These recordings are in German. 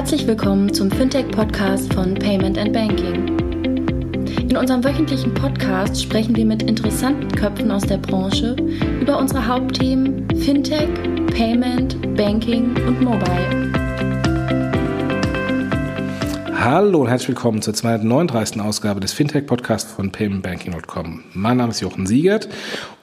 Herzlich willkommen zum Fintech-Podcast von Payment and Banking. In unserem wöchentlichen Podcast sprechen wir mit interessanten Köpfen aus der Branche über unsere Hauptthemen Fintech, Payment, Banking und Mobile. Hallo und herzlich willkommen zur 239. Ausgabe des Fintech-Podcasts von paymentbanking.com. Mein Name ist Jochen Siegert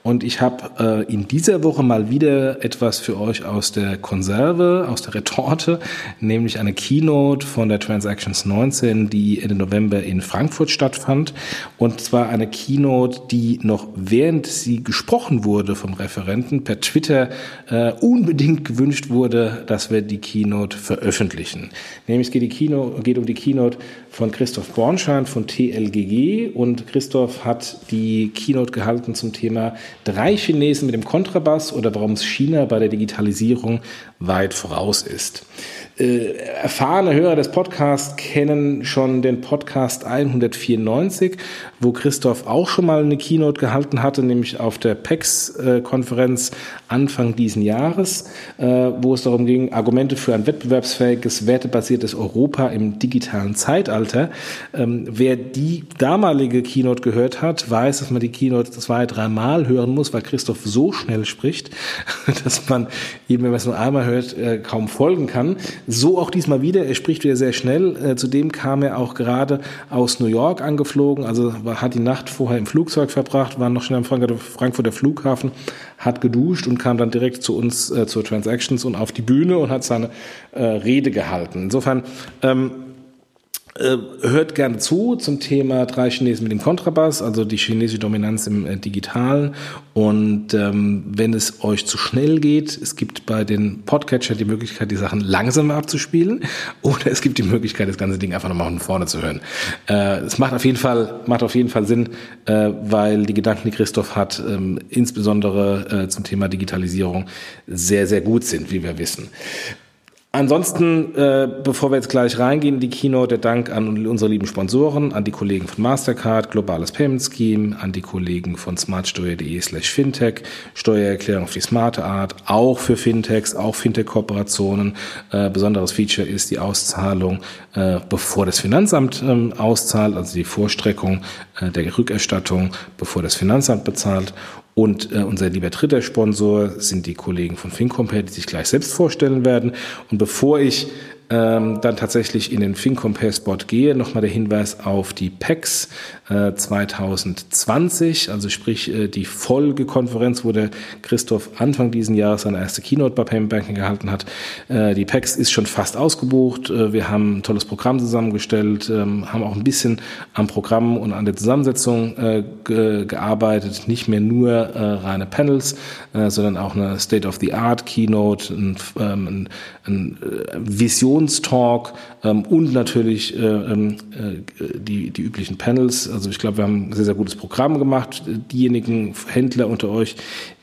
und ich habe äh, in dieser Woche mal wieder etwas für euch aus der Konserve, aus der Retorte, nämlich eine Keynote von der Transactions 19, die Ende November in Frankfurt stattfand. Und zwar eine Keynote, die noch während sie gesprochen wurde vom Referenten per Twitter äh, unbedingt gewünscht wurde, dass wir die Keynote veröffentlichen. Nämlich geht, die Keynote, geht um die Keynote von Christoph Bornschein von TLGG und Christoph hat die Keynote gehalten zum Thema drei Chinesen mit dem Kontrabass oder warum China bei der Digitalisierung weit voraus ist. Äh, erfahrene Hörer des Podcasts kennen schon den Podcast 194, wo Christoph auch schon mal eine Keynote gehalten hatte, nämlich auf der PEX-Konferenz Anfang diesen Jahres, äh, wo es darum ging, Argumente für ein wettbewerbsfähiges, wertebasiertes Europa im digitalen Zeitalter. Ähm, wer die damalige Keynote gehört hat, weiß, dass man die Keynote zwei, dreimal hören muss, weil Christoph so schnell spricht, dass man eben, wenn man es nur einmal hört, äh, kaum folgen kann. So auch diesmal wieder. Er spricht wieder sehr schnell. Äh, zudem kam er auch gerade aus New York angeflogen, also hat die Nacht vorher im Flugzeug verbracht, war noch schnell am Frankfurter Flughafen, hat geduscht und kam dann direkt zu uns äh, zur Transactions und auf die Bühne und hat seine äh, Rede gehalten. Insofern ähm, äh, hört gerne zu zum Thema drei Chinesen mit dem Kontrabass, also die chinesische Dominanz im äh, Digitalen. Und ähm, wenn es euch zu schnell geht, es gibt bei den Podcatcher die Möglichkeit, die Sachen langsamer abzuspielen, oder es gibt die Möglichkeit, das ganze Ding einfach nochmal von vorne zu hören. Äh, es macht auf jeden Fall macht auf jeden Fall Sinn, äh, weil die Gedanken, die Christoph hat, ähm, insbesondere äh, zum Thema Digitalisierung sehr sehr gut sind, wie wir wissen. Ansonsten, äh, bevor wir jetzt gleich reingehen in die Keynote, der Dank an unsere lieben Sponsoren, an die Kollegen von Mastercard, Globales Payment Scheme, an die Kollegen von smartsteuer.de slash fintech, Steuererklärung auf die smarte Art, auch für Fintechs, auch Fintech-Kooperationen. Äh, besonderes Feature ist die Auszahlung, äh, bevor das Finanzamt ähm, auszahlt, also die Vorstreckung äh, der Rückerstattung, bevor das Finanzamt bezahlt. Und äh, unser lieber dritter Sponsor sind die Kollegen von FinCompare, die sich gleich selbst vorstellen werden. Und bevor ich ähm, dann tatsächlich in den FinCompare Spot gehe, nochmal der Hinweis auf die äh, 2020, also sprich äh, die Folgekonferenz, wo der Christoph Anfang diesen Jahres seine erste Keynote bei Payment Banking gehalten hat. Äh, die PEX ist schon fast ausgebucht. Äh, wir haben ein tolles Programm zusammengestellt, ähm, haben auch ein bisschen am Programm und an der Zusammensetzung äh, ge gearbeitet. Nicht mehr nur äh, reine Panels, äh, sondern auch eine State-of-the-Art Keynote, ein, ähm, ein, ein Vision Innovationstalk ähm, und natürlich äh, äh, die, die üblichen Panels. Also ich glaube, wir haben ein sehr, sehr gutes Programm gemacht. Diejenigen Händler unter euch,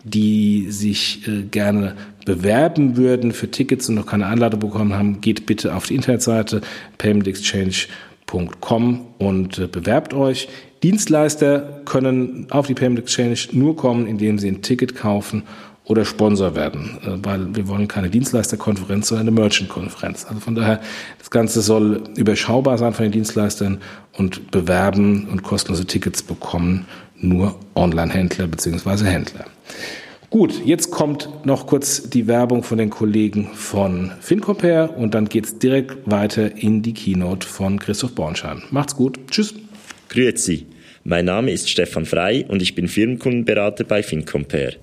die sich äh, gerne bewerben würden für Tickets und noch keine Einladung bekommen haben, geht bitte auf die Internetseite paymentexchange.com und äh, bewerbt euch. Dienstleister können auf die Payment Exchange nur kommen, indem sie ein Ticket kaufen oder Sponsor werden, äh, weil wir wollen keine Dienstleisterkonferenz, sondern eine Merchant-Konferenz. Also von daher, das Ganze soll überschaubar sein von den Dienstleistern und bewerben und kostenlose Tickets bekommen nur Online-Händler beziehungsweise Händler. Gut, jetzt kommt noch kurz die Werbung von den Kollegen von FinCompare und dann geht's direkt weiter in die Keynote von Christoph Bornschein. Macht's gut. Tschüss. Grüezi. Mein Name ist Stefan Frei und ich bin Firmenkundenberater bei FinCompare.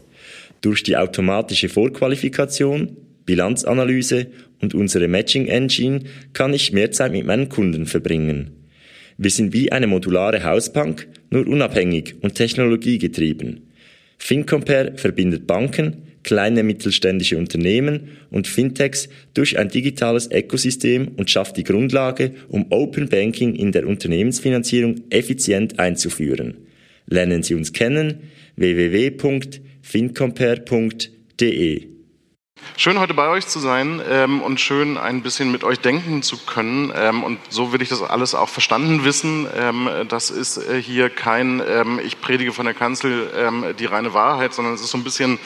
Durch die automatische Vorqualifikation, Bilanzanalyse und unsere Matching Engine kann ich mehr Zeit mit meinen Kunden verbringen. Wir sind wie eine modulare Hausbank, nur unabhängig und technologiegetrieben. FinCompare verbindet Banken, kleine mittelständische Unternehmen und Fintechs durch ein digitales Ökosystem und schafft die Grundlage, um Open Banking in der Unternehmensfinanzierung effizient einzuführen. Lernen Sie uns kennen www fincompare.de. Schön heute bei euch zu sein ähm, und schön ein bisschen mit euch denken zu können. Ähm, und so will ich das alles auch verstanden wissen. Ähm, das ist äh, hier kein, ähm, ich predige von der Kanzel ähm, die reine Wahrheit, sondern es ist so ein bisschen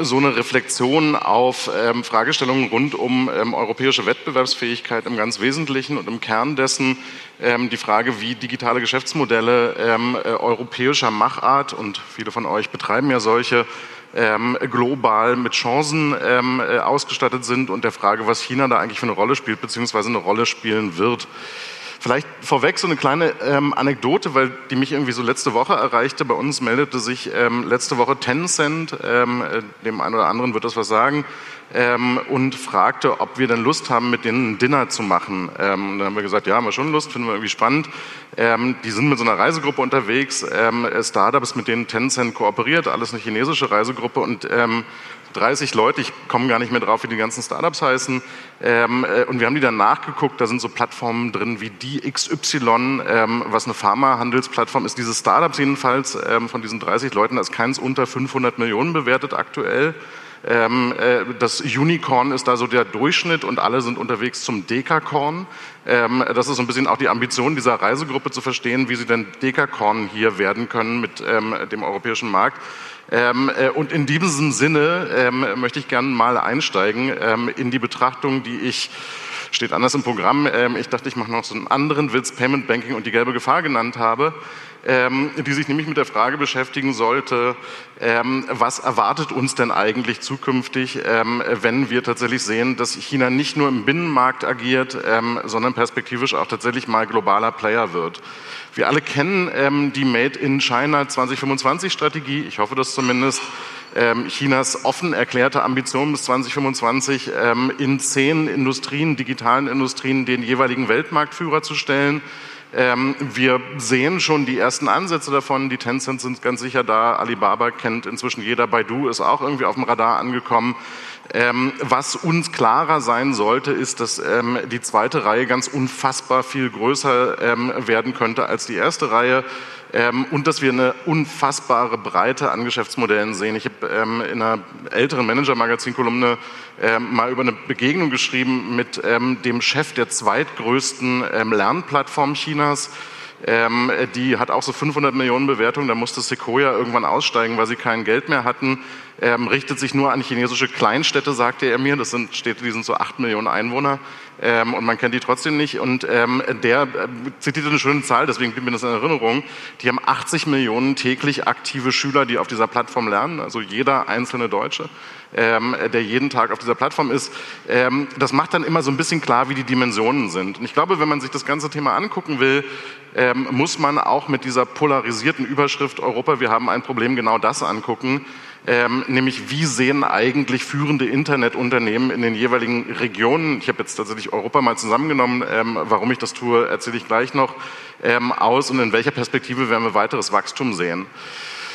so eine Reflexion auf ähm, Fragestellungen rund um ähm, europäische Wettbewerbsfähigkeit im ganz Wesentlichen und im Kern dessen ähm, die Frage, wie digitale Geschäftsmodelle ähm, äh, europäischer Machart und viele von euch betreiben ja solche ähm, global mit Chancen ähm, äh, ausgestattet sind und der Frage, was China da eigentlich für eine Rolle spielt, beziehungsweise eine Rolle spielen wird. Vielleicht vorweg so eine kleine ähm, Anekdote, weil die mich irgendwie so letzte Woche erreichte. Bei uns meldete sich ähm, letzte Woche Tencent, ähm, äh, dem einen oder anderen wird das was sagen, ähm, und fragte, ob wir denn Lust haben, mit denen ein Dinner zu machen. Ähm, dann haben wir gesagt, ja, haben wir schon Lust, finden wir irgendwie spannend. Ähm, die sind mit so einer Reisegruppe unterwegs, ähm, Startups, mit denen Tencent kooperiert, alles eine chinesische Reisegruppe und ähm, 30 Leute, ich komme gar nicht mehr drauf, wie die ganzen Startups heißen. Ähm, äh, und wir haben die dann nachgeguckt, da sind so Plattformen drin wie die XY, ähm, was eine Pharma-Handelsplattform ist. Diese Startups jedenfalls ähm, von diesen 30 Leuten, da ist keins unter 500 Millionen bewertet aktuell. Ähm, äh, das Unicorn ist da so der Durchschnitt und alle sind unterwegs zum Dekakorn. Ähm, das ist so ein bisschen auch die Ambition dieser Reisegruppe zu verstehen, wie sie denn Dekakorn hier werden können mit ähm, dem europäischen Markt. Ähm, äh, und in diesem Sinne ähm, möchte ich gerne mal einsteigen ähm, in die Betrachtung, die ich steht anders im Programm. Ähm, ich dachte, ich mache noch so einen anderen Witz, Payment Banking und die gelbe Gefahr genannt habe, die sich nämlich mit der Frage beschäftigen sollte, ähm, was erwartet uns denn eigentlich zukünftig, wenn wir tatsächlich sehen, dass China nicht nur im Binnenmarkt agiert, sondern perspektivisch auch tatsächlich mal globaler Player wird. Wir alle kennen ähm, die Made in China 2025 Strategie. Ich hoffe das zumindest. Ähm, Chinas offen erklärte Ambition bis 2025 ähm, in zehn Industrien, digitalen Industrien, den jeweiligen Weltmarktführer zu stellen. Ähm, wir sehen schon die ersten Ansätze davon. Die Tencent sind ganz sicher da. Alibaba kennt inzwischen jeder. Baidu ist auch irgendwie auf dem Radar angekommen. Ähm, was uns klarer sein sollte, ist, dass ähm, die zweite Reihe ganz unfassbar viel größer ähm, werden könnte als die erste Reihe ähm, und dass wir eine unfassbare Breite an Geschäftsmodellen sehen. Ich habe ähm, in einer älteren Manager-Magazin-Kolumne ähm, mal über eine Begegnung geschrieben mit dem Chef der zweitgrößten Lernplattform Chinas. Ähm, die hat auch so 500 Millionen Bewertungen. Da musste Sequoia irgendwann aussteigen, weil sie kein Geld mehr hatten ähm, richtet sich nur an chinesische Kleinstädte, sagte er mir. Das sind Städte, die sind so acht Millionen Einwohner ähm, und man kennt die trotzdem nicht. Und ähm, der äh, zitierte eine schöne Zahl, deswegen blieb mir das in Erinnerung. Die haben 80 Millionen täglich aktive Schüler, die auf dieser Plattform lernen, also jeder einzelne Deutsche, ähm, der jeden Tag auf dieser Plattform ist. Ähm, das macht dann immer so ein bisschen klar, wie die Dimensionen sind. Und ich glaube, wenn man sich das ganze Thema angucken will, ähm, muss man auch mit dieser polarisierten Überschrift Europa, wir haben ein Problem, genau das angucken ähm, nämlich wie sehen eigentlich führende Internetunternehmen in den jeweiligen Regionen, ich habe jetzt tatsächlich Europa mal zusammengenommen, ähm, warum ich das tue, erzähle ich gleich noch, ähm, aus und in welcher Perspektive werden wir weiteres Wachstum sehen.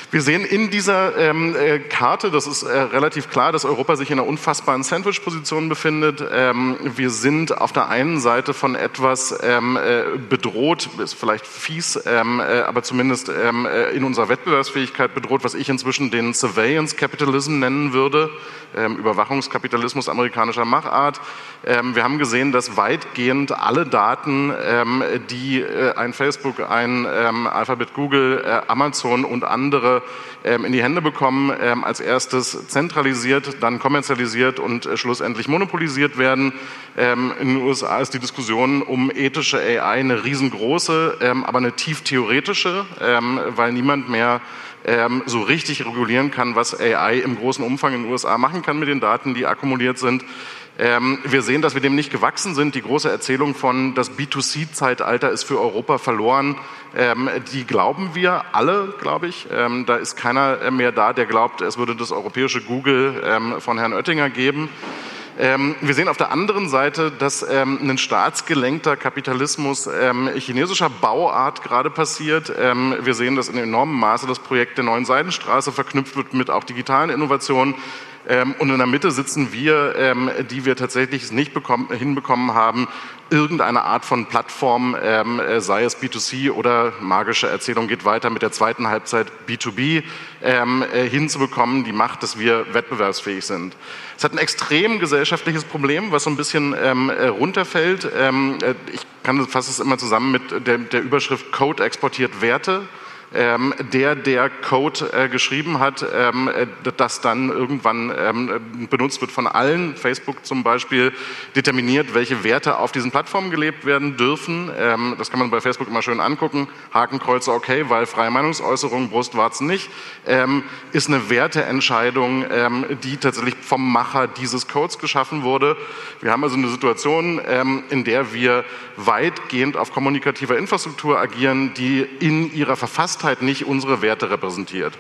Wir sehen in dieser ähm, äh, Karte, das ist äh, relativ klar, dass Europa sich in einer unfassbaren Sandwich-Position befindet. Ähm, wir sind auf der einen Seite von etwas ähm, äh, bedroht, ist vielleicht fies, ähm, äh, aber zumindest ähm, äh, in unserer Wettbewerbsfähigkeit bedroht, was ich inzwischen den Surveillance Capitalism nennen würde, ähm, Überwachungskapitalismus amerikanischer Machart. wir haben gesehen, dass weitgehend alle Daten, die äh, ein Facebook, ein Alphabet, Google, Amazon und andere ähm, in die Hände bekommen, ähm, als erstes zentralisiert, dann kommerzialisiert und äh, schlussendlich monopolisiert werden. Ähm, in den USA ist die Diskussion um ethische AI eine riesengroße, aber eine tief theoretische, weil niemand mehr so richtig regulieren kann, was AI im großen Umfang in den USA machen kann mit den Daten, die akkumuliert sind. Ähm, wir sehen, dass wir dem nicht gewachsen sind. Die große Erzählung von das B2C-Zeitalter ist für Europa verloren, ähm, die glauben wir alle, glaube ich. Ähm, da ist keiner mehr da, der glaubt, es würde das europäische Google ähm, von Herrn Oettinger geben. Ähm, wir sehen auf der anderen Seite, dass ähm, ein staatsgelenkter Kapitalismus ähm, chinesischer Bauart gerade passiert. Ähm, wir sehen, dass in enormem Maße das Projekt der neuen Seidenstraße verknüpft wird mit auch digitalen Innovationen. Ähm, und in der Mitte sitzen wir, ähm, die wir tatsächlich nicht bekommen, hinbekommen haben, irgendeine Art von Plattform, ähm, äh, sei es B2C oder magische Erzählung geht weiter mit der zweiten Halbzeit B2B, ähm, äh, hinzubekommen, die macht, dass wir wettbewerbsfähig sind. Es hat ein extrem gesellschaftliches Problem, was so ein bisschen ähm, äh, runterfällt. Ähm, äh, ich kann fasse es immer zusammen mit der, der Überschrift Code exportiert Werte. Ähm, der der Code äh, geschrieben hat, ähm, äh, das dann irgendwann ähm, benutzt wird von allen. Facebook zum Beispiel determiniert, welche Werte auf diesen Plattformen gelebt werden dürfen. Ähm, das kann man bei Facebook immer schön angucken. Hakenkreuze okay, weil freie Meinungsäußerung, Brustwarzen nicht, ähm, ist eine Werteentscheidung, ähm, die tatsächlich vom Macher dieses Codes geschaffen wurde. Wir haben also eine Situation, in der wir weitgehend auf kommunikativer Infrastruktur agieren, die in ihrer Verfasstheit nicht unsere Werte repräsentiert.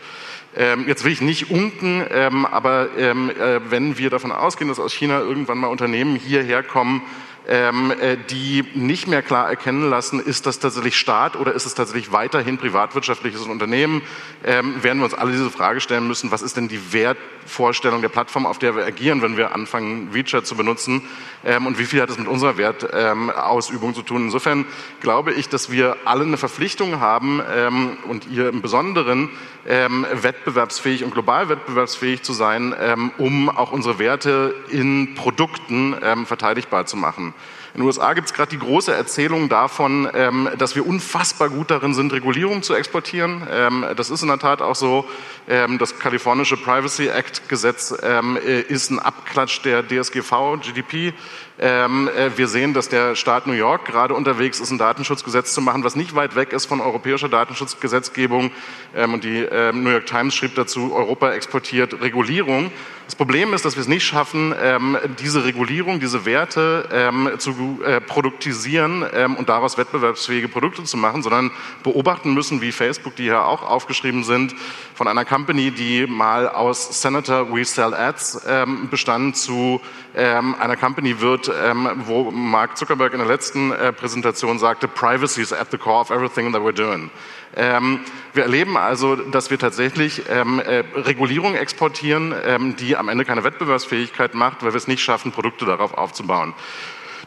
Ähm, jetzt will ich nicht unken, ähm, aber ähm, äh, wenn wir davon ausgehen, dass aus China irgendwann mal Unternehmen hierher kommen, ähm, äh, die nicht mehr klar erkennen lassen, ist das tatsächlich Staat oder ist es tatsächlich weiterhin privatwirtschaftliches Unternehmen, ähm, werden wir uns alle diese Frage stellen müssen, was ist denn die Wertvorstellung der Plattform, auf der wir agieren, wenn wir anfangen, WeChat zu benutzen ähm, und wie viel hat es mit unserer Wertausübung zu tun. Insofern glaube ich, dass wir alle eine Verpflichtung haben ähm, und ihr im Besonderen ähm, wettbewerbsfähig und global wettbewerbsfähig zu sein, ähm, um auch unsere Werte in Produkten verteidigbar zu machen. In den USA gibt es gerade die große Erzählung davon, ähm, dass wir unfassbar gut darin sind, Regulierung zu exportieren. Ähm, das ist in der Tat auch so. Ähm, das kalifornische Privacy Act Gesetz ähm, äh, ist ein Abklatsch der DSGV, GDP. Ähm, äh, wir sehen, dass der Staat New York gerade unterwegs ist, ein Datenschutzgesetz zu machen, was nicht weit weg ist von europäischer Datenschutzgesetzgebung. Ähm, und die ähm, New York Times schrieb dazu, Europa exportiert Regulierung. Das Problem ist, dass wir es nicht schaffen, ähm, diese Regulierung, diese Werte ähm, zu äh, produktisieren ähm, und daraus wettbewerbsfähige Produkte zu machen, sondern beobachten müssen, wie Facebook, die hier auch aufgeschrieben sind, von einer Company, die mal aus Senator We Sell Ads bestand, zu einer Company wird, wo Mark Zuckerberg in der letzten äh, Präsentation sagte, Privacy is at the core of everything that we're doing. Ähm, wir erleben also, dass wir tatsächlich ähm, äh, Regulierung exportieren, ähm, die am Ende keine Wettbewerbsfähigkeit macht, weil wir es nicht schaffen, Produkte darauf aufzubauen.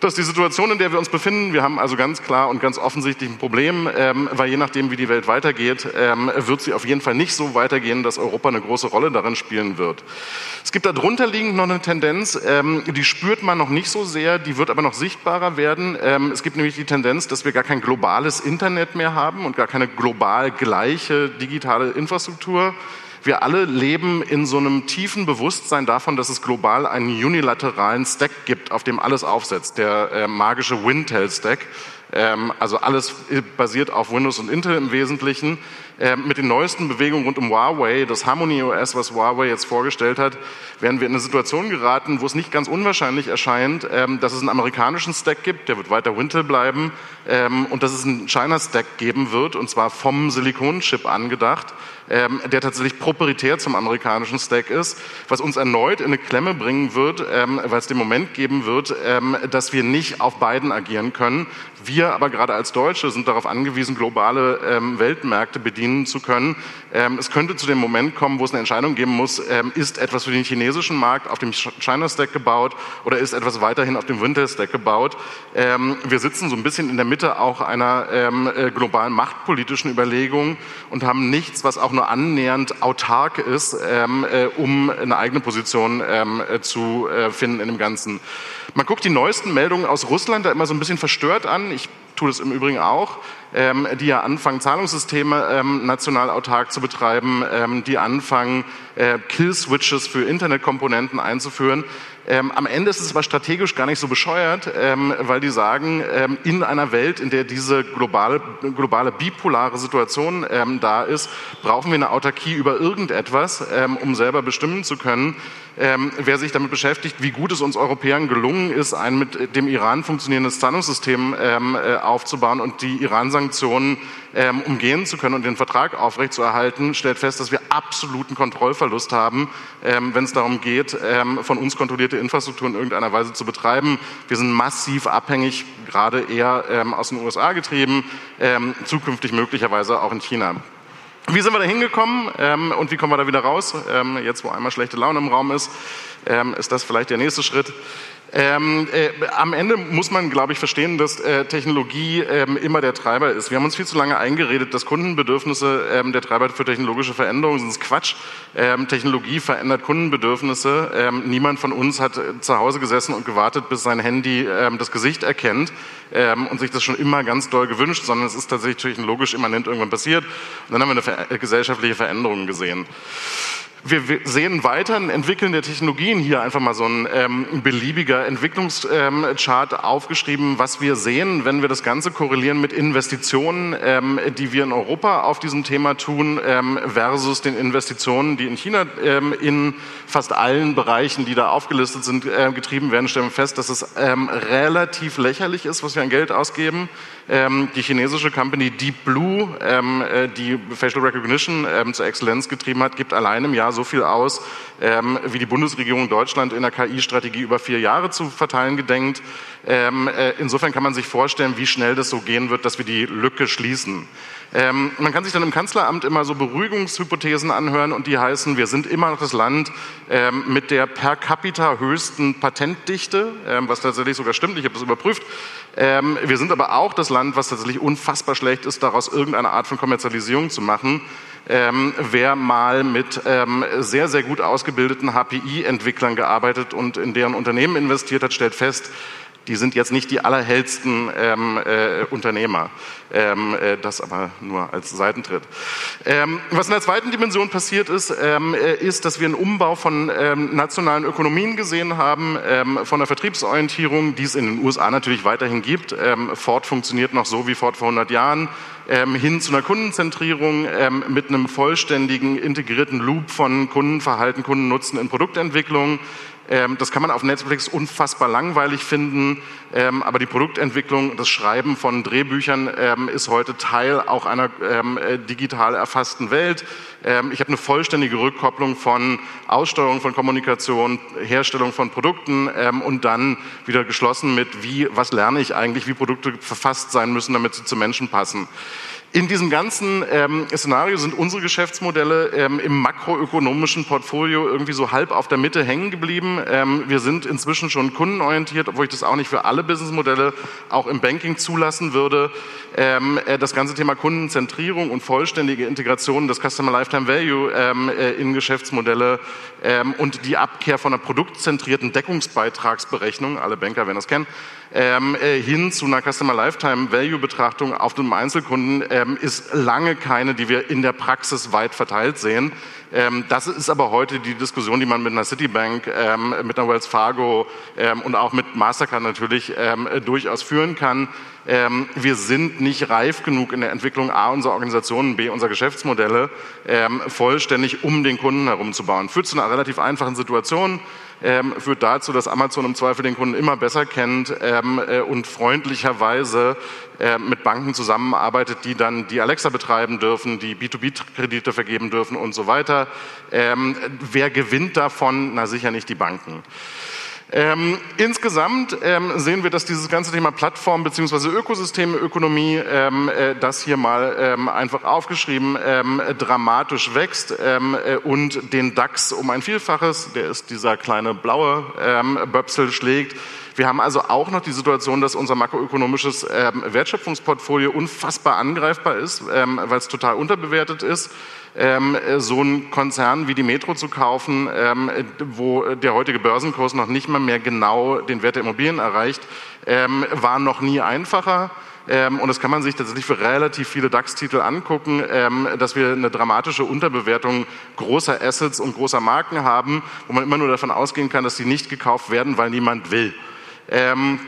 Das ist die Situation, in der wir uns befinden. Wir haben also ganz klar und ganz offensichtlich ein Problem, ähm, weil je nachdem, wie die Welt weitergeht, ähm, wird sie auf jeden Fall nicht so weitergehen, dass Europa eine große Rolle darin spielen wird. Es gibt darunter liegend noch eine Tendenz, ähm, die spürt man noch nicht so sehr, die wird aber noch sichtbarer werden. Ähm, es gibt nämlich die Tendenz, dass wir gar kein globales Internet mehr haben und gar keine global gleiche digitale Infrastruktur. Wir alle leben in so einem tiefen Bewusstsein davon, dass es global einen unilateralen Stack gibt, auf dem alles aufsetzt, der äh, magische Wintel-Stack. Ähm, also alles basiert auf Windows und Intel im Wesentlichen. Ähm, mit den neuesten Bewegungen rund um Huawei, das Harmony OS, was Huawei jetzt vorgestellt hat, werden wir in eine Situation geraten, wo es nicht ganz unwahrscheinlich erscheint, ähm, dass es einen amerikanischen Stack gibt, der wird weiter Wintel bleiben, und dass es einen China-Stack geben wird, und zwar vom Silikonchip angedacht, der tatsächlich proprietär zum amerikanischen Stack ist, was uns erneut in eine Klemme bringen wird, weil es den Moment geben wird, dass wir nicht auf beiden agieren können. Wir aber gerade als Deutsche sind darauf angewiesen, globale ähm, Weltmärkte bedienen zu können. Ähm, es könnte zu dem Moment kommen, wo es eine Entscheidung geben muss, ähm, ist etwas für den chinesischen Markt auf dem China-Stack gebaut oder ist etwas weiterhin auf dem Winter-Stack gebaut. wir sitzen so ein bisschen in der Mitte auch einer äh, globalen machtpolitischen Überlegung und haben nichts, was auch nur annähernd autark ist, äh, um eine eigene Position äh, zu finden in dem Ganzen. Man guckt die neuesten Meldungen aus Russland da immer so ein bisschen verstört an. Ich tue das im Übrigen auch, ähm, die ja anfangen, Zahlungssysteme ähm, national autark zu betreiben, ähm, die anfangen, äh, Kill-Switches für Internetkomponenten einzuführen. Ähm, am Ende ist es aber strategisch gar nicht so bescheuert, ähm, weil die sagen, ähm, in einer Welt, in der diese globale, globale bipolare Situation da ist, brauchen wir eine Autarkie über irgendetwas, um selber bestimmen zu können, ähm, wer sich damit beschäftigt, wie gut es uns Europäern gelungen ist, ein mit dem Iran funktionierendes Zahlungssystem äh, aufzubauen und die Iran-Sanktionen ähm, umgehen zu können und den Vertrag aufrechtzuerhalten, stellt fest, dass wir absoluten Kontrollverlust haben, ähm, wenn es darum geht, ähm, von uns kontrollierte Infrastruktur in irgendeiner Weise zu betreiben. Wir sind massiv abhängig, gerade eher ähm, aus den USA getrieben, ähm, zukünftig möglicherweise auch in China. Wie sind wir da hingekommen ähm, und wie kommen wir da wieder raus, ähm, jetzt wo einmal schlechte Laune im Raum ist? ähm, ist das vielleicht der nächste Schritt. Ähm, äh, am Ende muss man, glaube ich, verstehen, dass äh, Technologie ähm, immer der Treiber ist. Wir haben uns viel zu lange eingeredet, dass Kundenbedürfnisse ähm, der Treiber für technologische Veränderungen sind. Das ist Quatsch. Ähm, Technologie verändert Kundenbedürfnisse. Ähm, niemand von uns hat äh, zu Hause gesessen und gewartet, bis sein Handy ähm, das Gesicht erkennt und sich das schon immer ganz doll gewünscht, sondern es ist tatsächlich technologisch immanent irgendwann passiert. Und dann haben wir eine ver gesellschaftliche Veränderung gesehen wir sehen weiter entwickeln der Technologien hier einfach mal so ein ähm, beliebiger Entwicklungschart ähm, aufgeschrieben, was wir sehen, wenn wir das Ganze korrelieren mit Investitionen, ähm, die wir in Europa auf diesem Thema tun, ähm, versus den Investitionen, die in China ähm, in fast allen Bereichen, die da aufgelistet sind, äh, getrieben werden, stellen wir fest, dass es relativ lächerlich ist, was wir an Geld ausgeben. Die chinesische Company Deep Blue, äh, die Facial Recognition zur Exzellenz getrieben hat, gibt allein im Jahr so viel aus, ähm, wie die Bundesregierung Deutschland in der KI-Strategie über vier Jahre zu verteilen gedenkt. Ähm, äh, insofern kann man sich vorstellen, wie schnell das so gehen wird, dass wir die Lücke schließen. Ähm, man kann sich dann im Kanzleramt immer so Beruhigungshypothesen anhören und die heißen, wir sind immer noch das Land ähm, mit der per capita höchsten Patentdichte, ähm, was tatsächlich sogar stimmt, ich habe das überprüft. Ähm, wir sind aber auch das Land, was tatsächlich unfassbar schlecht ist, daraus irgendeine Art von Kommerzialisierung zu machen. Ähm, wer mal mit ähm, sehr, sehr gut ausgebildeten HPI-Entwicklern gearbeitet und in deren Unternehmen investiert hat, stellt fest, die sind jetzt nicht die allerhellsten ähm, äh, Unternehmer. Ähm, äh, das aber nur als Seitentritt. Ähm, was in der zweiten Dimension passiert ist, ähm, äh, ist, dass wir einen Umbau von ähm, nationalen Ökonomien gesehen haben, ähm, von der Vertriebsorientierung, die es in den USA natürlich weiterhin gibt. Ford funktioniert noch so wie Ford vor 100 Jahren hin zu einer Kundenzentrierung mit einem vollständigen integrierten Loop von Kundenverhalten, Kundennutzen in Produktentwicklung. Ähm, das kann man auf Netflix unfassbar langweilig finden, ähm, aber die Produktentwicklung, das Schreiben von Drehbüchern ähm, ist heute Teil auch einer äh, digital erfassten Welt. ich habe eine vollständige Rückkopplung von Aussteuerung von Kommunikation, Herstellung von Produkten und dann wieder geschlossen mit, wie, was lerne ich eigentlich, wie Produkte verfasst sein müssen, damit sie zu Menschen passen. In diesem ganzen ähm, Szenario sind unsere Geschäftsmodelle ähm, im makroökonomischen Portfolio irgendwie so halb auf der Mitte hängen geblieben. Ähm, wir sind inzwischen schon kundenorientiert, obwohl ich das auch nicht für alle Businessmodelle auch im Banking zulassen würde. Ähm, äh, das ganze Thema Kundenzentrierung und vollständige Integration des Customer Lifetime Value ähm, äh, in Geschäftsmodelle ähm, und die Abkehr von einer produktzentrierten Deckungsbeitragsberechnung, alle Banker werden das kennen, ähm, äh, hin zu einer Customer Lifetime Value Betrachtung auf dem Einzelkunden ähm, ist lange keine, die wir in der Praxis weit verteilt sehen. Ähm, das ist aber heute die Diskussion, die man mit einer Citibank, ähm, mit einer Wells Fargo ähm, und auch mit Mastercard natürlich ähm, durchaus führen kann. Ähm, wir sind nicht reif genug in der Entwicklung A unserer Organisationen, B unserer Geschäftsmodelle vollständig um den Kunden herum zu bauen. Führt zu einer relativ einfachen Situation ähm, führt dazu, dass Amazon im Zweifel den Kunden immer besser kennt ähm, äh, und freundlicherweise äh, mit Banken zusammenarbeitet, die dann die Alexa betreiben dürfen, die B2B-Kredite vergeben dürfen und so weiter. Ähm, wer gewinnt davon? Na sicher nicht die Banken. Ähm, insgesamt ähm, sehen wir, dass dieses ganze Thema Plattform bzw. Ökosystemökonomie, ähm, äh, das hier mal ähm, einfach aufgeschrieben, ähm, dramatisch wächst ähm, äh, und den DAX um ein Vielfaches, der ist dieser kleine blaue Böpsel, schlägt. Wir haben also auch noch die Situation, dass unser makroökonomisches Wertschöpfungsportfolio unfassbar angreifbar ist, weil es total unterbewertet ist ähm, so einen Konzern wie die Metro zu kaufen, ähm, wo der heutige Börsenkurs noch nicht mal mehr genau den Wert der Immobilien erreicht, ähm, war noch nie einfacher. Ähm, und das kann man sich tatsächlich für relativ viele DAX-Titel angucken, ähm, dass wir eine dramatische Unterbewertung großer Assets und großer Marken haben, wo man immer nur davon ausgehen kann, dass sie nicht gekauft werden, weil niemand will. Ähm,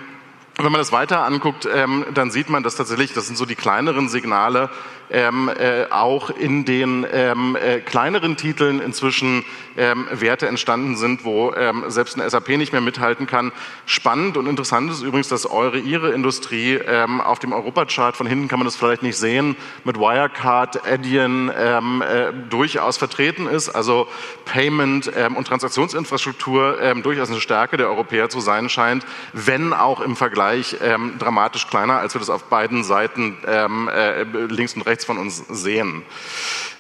wenn man das weiter anguckt, ähm, dann sieht man, dass tatsächlich, das sind so die kleineren Signale, ähm, äh, auch in den ähm, äh, kleineren Titeln inzwischen ähm, Werte entstanden sind, wo ähm, selbst eine SAP nicht mehr mithalten kann. Spannend und interessant ist übrigens, dass eure, ihre Industrie ähm, auf dem Europachart, von hinten kann man das vielleicht nicht sehen, mit Wirecard, Adyen ähm, äh, durchaus vertreten ist. Also Payment ähm, und Transaktionsinfrastruktur ähm, durchaus eine Stärke der Europäer zu sein scheint, wenn auch im Vergleich dramatisch kleiner, als wir das auf beiden Seiten äh, links und rechts von uns sehen.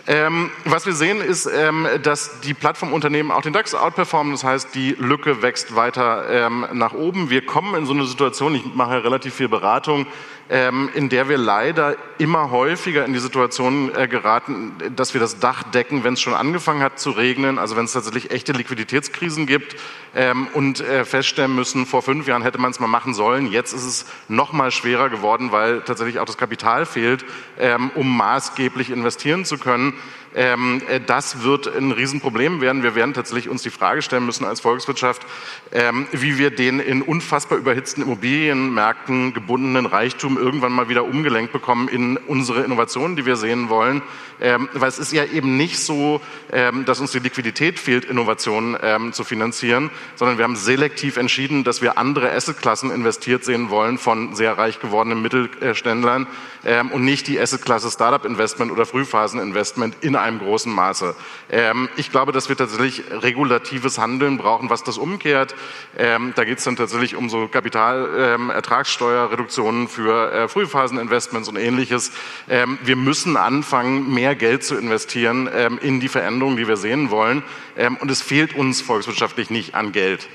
Ähm, was wir sehen, ist, ähm, dass die Plattformunternehmen auch den DAX outperformen. Das heißt, die Lücke wächst weiter ähm, nach oben. Wir kommen in so eine Situation, ich mache relativ viel Beratung, ähm, in der wir leider immer häufiger in die Situation äh, geraten, dass wir das Dach decken, wenn es schon angefangen hat zu regnen, also wenn es tatsächlich echte Liquiditätskrisen gibt ähm, und äh, feststellen müssen, vor fünf Jahren hätte man es mal machen sollen, jetzt ist es noch mal schwerer geworden, weil tatsächlich auch das Kapital fehlt, ähm, um maßgeblich investieren zu können. Ähm, äh, das wird ein Riesenproblem werden. Wir werden tatsächlich uns die Frage stellen müssen als Volkswirtschaft, ähm, wie wir den in unfassbar überhitzten Immobilienmärkten gebundenen Reichtum irgendwann mal wieder umgelenkt bekommen in unsere Innovationen, die wir sehen wollen. Ähm, weil es ist ja eben nicht so, dass uns die Liquidität fehlt, Innovationen zu finanzieren, sondern wir haben selektiv entschieden, dass wir andere Assetklassen investiert sehen wollen von sehr reich gewordenen Mittelständlern und nicht die Assetklasse Startup Investment oder Frühphaseninvestment in einem großen Maße. Ähm, ich glaube, dass wir tatsächlich regulatives Handeln brauchen, was das umkehrt. Ähm, da geht es dann tatsächlich um so Kapitalertragssteuerreduktionen für äh, Frühphaseninvestments und ähnliches. Ähm, wir müssen anfangen, mehr Geld zu investieren ähm, in die Veränderungen, die wir sehen wollen. Ähm, und es fehlt uns volkswirtschaftlich nicht an Geld.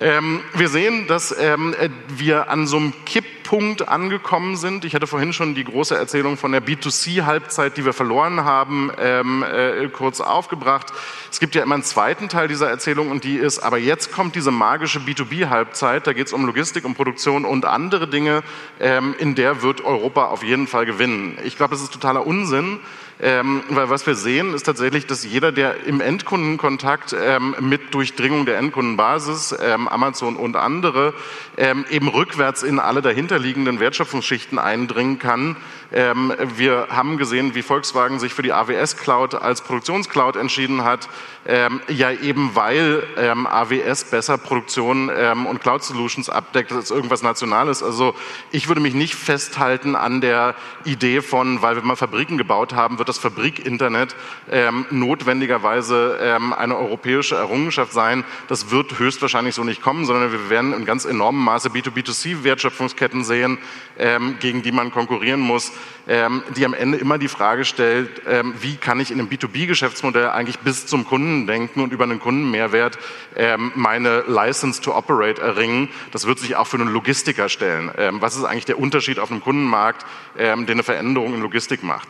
Ähm, wir sehen, dass ähm, wir an so einem Kipppunkt angekommen sind. Ich hatte vorhin schon die große Erzählung von der B2C-Halbzeit, die wir verloren haben, ähm, äh, kurz aufgebracht. Es gibt ja immer einen zweiten Teil dieser Erzählung und die ist, aber jetzt kommt diese magische B2B-Halbzeit, da geht es um Logistik, um Produktion und andere Dinge, ähm, in der wird Europa auf jeden Fall gewinnen. Ich glaube, das ist totaler Unsinn. Ähm, weil was wir sehen, ist tatsächlich, dass jeder, der im Endkundenkontakt ähm, mit Durchdringung der Endkundenbasis, ähm, Amazon und andere, ähm, eben rückwärts in alle dahinterliegenden Wertschöpfungsschichten eindringen kann. Ähm, wir haben gesehen, wie Volkswagen sich für die AWS Cloud als Produktionscloud entschieden hat, ähm, ja eben weil AWS besser Produktion und Cloud Solutions abdeckt als irgendwas Nationales. Also ich würde mich nicht festhalten an der Idee von, weil wir mal Fabriken gebaut haben, wird das Fabrikinternet ähm, notwendigerweise ähm, eine europäische Errungenschaft sein. Das wird höchstwahrscheinlich so nicht kommen, sondern wir werden in ganz enormem Maße B2B2C-Wertschöpfungsketten sehen, ähm, gegen die man konkurrieren muss, ähm, die am Ende immer die Frage stellt, ähm, wie kann ich in einem B2B-Geschäftsmodell eigentlich bis zum Kunden denken und über einen Kundenmehrwert ähm, meine License to Operate erringen. Das wird sich auch für einen Logistiker stellen. was ist eigentlich der Unterschied auf einem Kundenmarkt, der eine Veränderung in Logistik macht?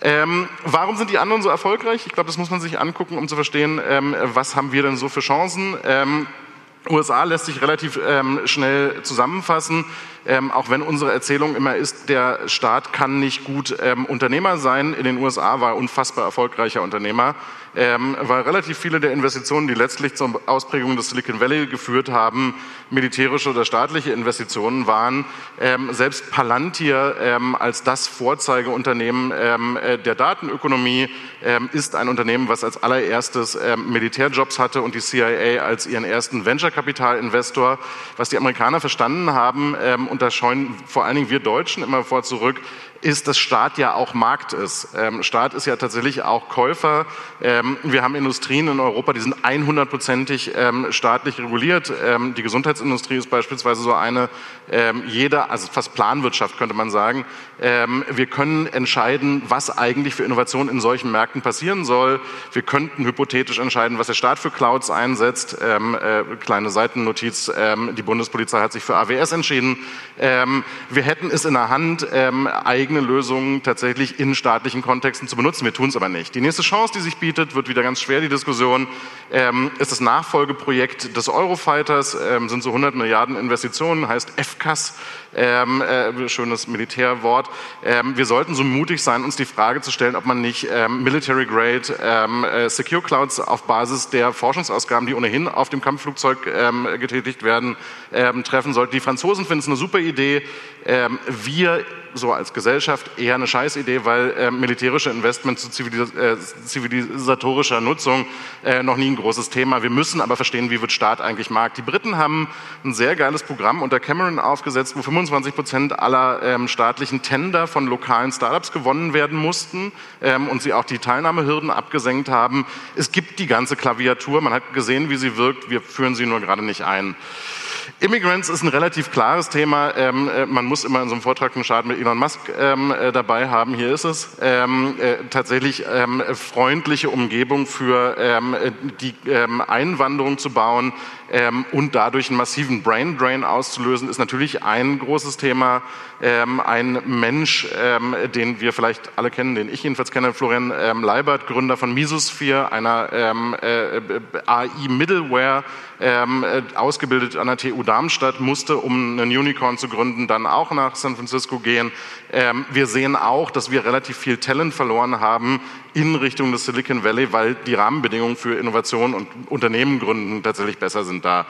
Ähm, warum sind die anderen so erfolgreich? Ich glaube, das muss man sich angucken, um zu verstehen, ähm, was haben wir denn so für Chancen. Ähm, USA lässt sich relativ ähm, schnell zusammenfassen, ähm, auch wenn unsere Erzählung immer ist, der Staat kann nicht gut ähm, Unternehmer sein. In den USA war er unfassbar erfolgreicher Unternehmer ähm, weil relativ viele der Investitionen, die letztlich zur Ausprägung des Silicon Valley geführt haben, militärische oder staatliche Investitionen waren. Ähm, selbst Palantir ähm, als das Vorzeigeunternehmen ähm, äh, der Datenökonomie ist ein Unternehmen, was als allererstes Militärjobs hatte und die CIA als ihren ersten Venture-Kapital-Investor. Was die Amerikaner verstanden haben, und da scheuen vor allen Dingen wir Deutschen immer vor zurück, ist, dass Staat ja auch Markt ist. Ähm, Staat ist ja tatsächlich auch Käufer. Ähm, wir haben Industrien in Europa, die sind 100%ig ähm, staatlich reguliert. Ähm, die Gesundheitsindustrie ist beispielsweise so eine, ähm, jeder, also fast Planwirtschaft könnte man sagen. Ähm, wir können entscheiden, was eigentlich für Innovationen in solchen Märkten passieren soll. Wir könnten hypothetisch entscheiden, was der Staat für Clouds einsetzt. Äh, kleine Seitennotiz, die Bundespolizei hat sich für AWS entschieden. wir hätten es in der Hand, eigentlich eigene Lösungen tatsächlich in staatlichen Kontexten zu benutzen. Wir tun es aber nicht. Die nächste Chance, die sich bietet, wird wieder ganz schwer, die Diskussion, ähm, ist das Nachfolgeprojekt des Eurofighters, ähm, sind so 100 Milliarden Investitionen, heißt FCAS, ähm, äh, schönes Militärwort. Ähm, wir sollten so mutig sein, uns die Frage zu stellen, ob man nicht ähm, Military Grade ähm, äh, Secure Clouds auf Basis der Forschungsausgaben, die ohnehin auf dem Kampfflugzeug ähm, getätigt werden, ähm, treffen sollte. Die Franzosen finden es eine super Idee. Wir so als Gesellschaft eher eine Scheißidee, weil äh, militärische Investments zu zivilis äh, zivilisatorischer Nutzung äh, noch nie ein großes Thema. Wir müssen aber verstehen, wie wird Staat eigentlich Markt. Die Briten haben ein sehr geiles Programm unter Cameron aufgesetzt, wo 25 Prozent aller ähm, staatlichen Tender von lokalen Startups gewonnen werden mussten ähm, und sie auch die Teilnahmehürden abgesenkt haben. Es gibt die ganze Klaviatur, man hat gesehen, wie sie wirkt, wir führen sie nur gerade nicht ein. Immigrants ist ein relativ klares Thema. Ähm, äh, man muss immer in so einem Vortrag einen Schaden mit Elon Musk ähm, äh, dabei haben. Hier ist es. Ähm, äh, tatsächlich ähm, freundliche Umgebung für ähm, die ähm, Einwanderung zu bauen und dadurch einen massiven Brain Drain auszulösen, ist natürlich ein großes Thema. ein Mensch, den wir vielleicht alle kennen, den ich jedenfalls kenne, Florian Leibert, Gründer von Mesosphere, einer äh, AI-Middleware, ähm, äh, ausgebildet an der TU Darmstadt, musste, um einen Unicorn zu gründen, dann auch nach San Francisco gehen. Ähm, wir sehen auch, dass wir relativ viel Talent verloren haben in Richtung des Silicon Valley, weil die Rahmenbedingungen für Innovation und Unternehmen gründen tatsächlich besser sind da.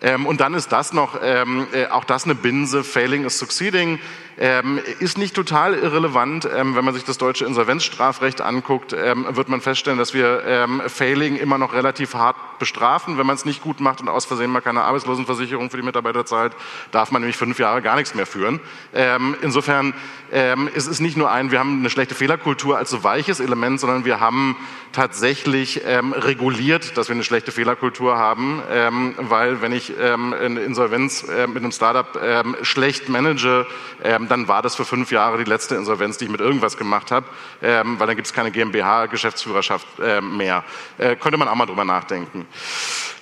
Ähm, und dann ist das noch, ähm, äh, auch das eine Binse, Failing is Succeeding, ähm, ist nicht total irrelevant. Ähm, wenn man sich das deutsche Insolvenzstrafrecht anguckt, ähm, wird man feststellen, dass wir ähm, Failing immer noch relativ hart bestrafen. Wenn man es nicht gut macht und aus Versehen mal keine Arbeitslosenversicherung für die Mitarbeiter zahlt, darf man nämlich fünf Jahre gar nichts mehr führen. insofern ähm, es ist nicht nur ein, wir haben eine schlechte Fehlerkultur als so weiches Element, sondern wir haben tatsächlich ähm, reguliert, dass wir eine schlechte Fehlerkultur haben, ähm, weil wenn ich ähm, eine Insolvenz äh, mit einem Startup ähm, schlecht manage, ähm, dann war das für fünf Jahre die letzte Insolvenz, die ich mit irgendwas gemacht habe, ähm, weil dann gibt es keine GmbH-Geschäftsführerschaft äh, mehr. Äh, könnte man auch mal drüber nachdenken.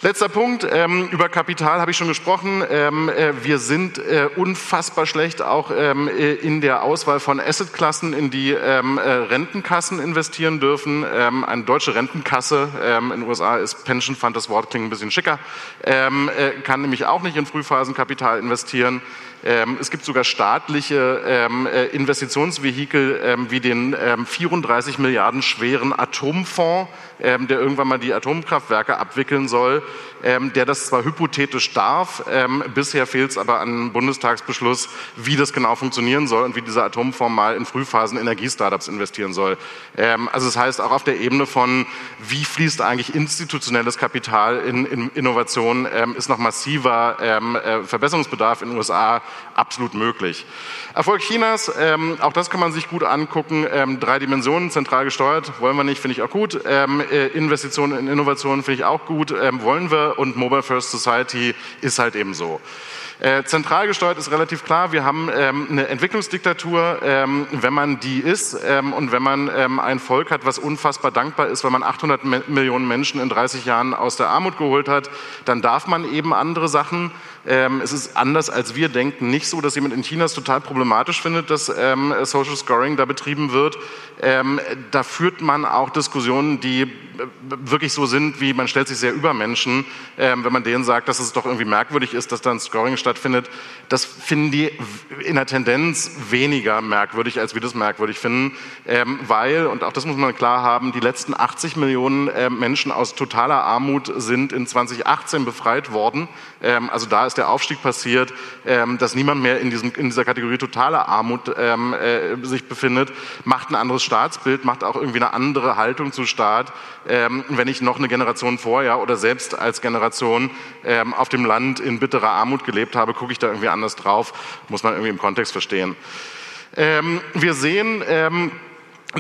Letzter Punkt, ähm, über Kapital habe ich schon gesprochen. Ähm, äh, wir sind äh, unfassbar schlecht auch ähm, äh, in der Auswahl von Assetklassen, in die ähm, äh, Rentenkassen investieren dürfen. Ähm, eine deutsche Rentenkasse, ähm, in den USA ist Pension Fund, das Wort klingt ein bisschen schicker, äh, kann nämlich auch nicht in Frühphasenkapital investieren. Ähm, es gibt sogar staatliche ähm, äh, Investitionsvehikel ähm, wie den 34 Milliarden schweren Atomfonds, der irgendwann mal die Atomkraftwerke abwickeln soll, der das zwar hypothetisch darf, bisher fehlt es aber an Bundestagsbeschluss, wie das genau funktionieren soll und wie dieser Atomfonds mal in Frühphasen Energiestartups investieren soll. Also das heißt auch auf der Ebene von, wie fließt eigentlich institutionelles Kapital in, in Innovation, ist noch massiver äh, Verbesserungsbedarf in den USA absolut möglich. Erfolg Chinas, ähm, auch das kann man sich gut angucken. Ähm, drei Dimensionen, zentral gesteuert, wollen wir nicht, finde ich auch gut. Ähm, äh, Investitionen in Innovationen finde ich auch gut, ähm, wollen wir. Und Mobile First Society ist halt eben so. Äh, zentral gesteuert ist relativ klar, wir haben ähm, eine Entwicklungsdiktatur, ähm, wenn man die ist ähm, und wenn man ähm, ein Volk hat, was unfassbar dankbar ist, weil man 800 Me Millionen Menschen in 30 Jahren aus der Armut geholt hat, dann darf man eben andere Sachen. Ähm, es ist anders, als wir denken. Nicht so, dass jemand in China es total problematisch findet, dass ähm, Social Scoring da betrieben wird. Ähm, da führt man auch Diskussionen, die äh, wirklich so sind, wie man stellt sich sehr über Menschen, ähm, wenn man denen sagt, dass es doch irgendwie merkwürdig ist, dass da ein Scoring stattfindet. Das finden die in der Tendenz weniger merkwürdig, als wir das merkwürdig finden, ähm, weil, und auch das muss man klar haben, die letzten 80 Millionen äh, Menschen aus totaler Armut sind in 2018 befreit worden. Ähm, also da ist der Aufstieg passiert, ähm, dass niemand mehr in, diesem, in dieser Kategorie totaler Armut ähm, äh, sich befindet, macht ein anderes Staatsbild, macht auch irgendwie eine andere Haltung zu Staat. Ähm, wenn ich noch eine Generation vorher oder selbst als Generation ähm, auf dem Land in bitterer Armut gelebt habe, gucke ich da irgendwie anders drauf, muss man irgendwie im Kontext verstehen. Ähm, wir sehen, ähm,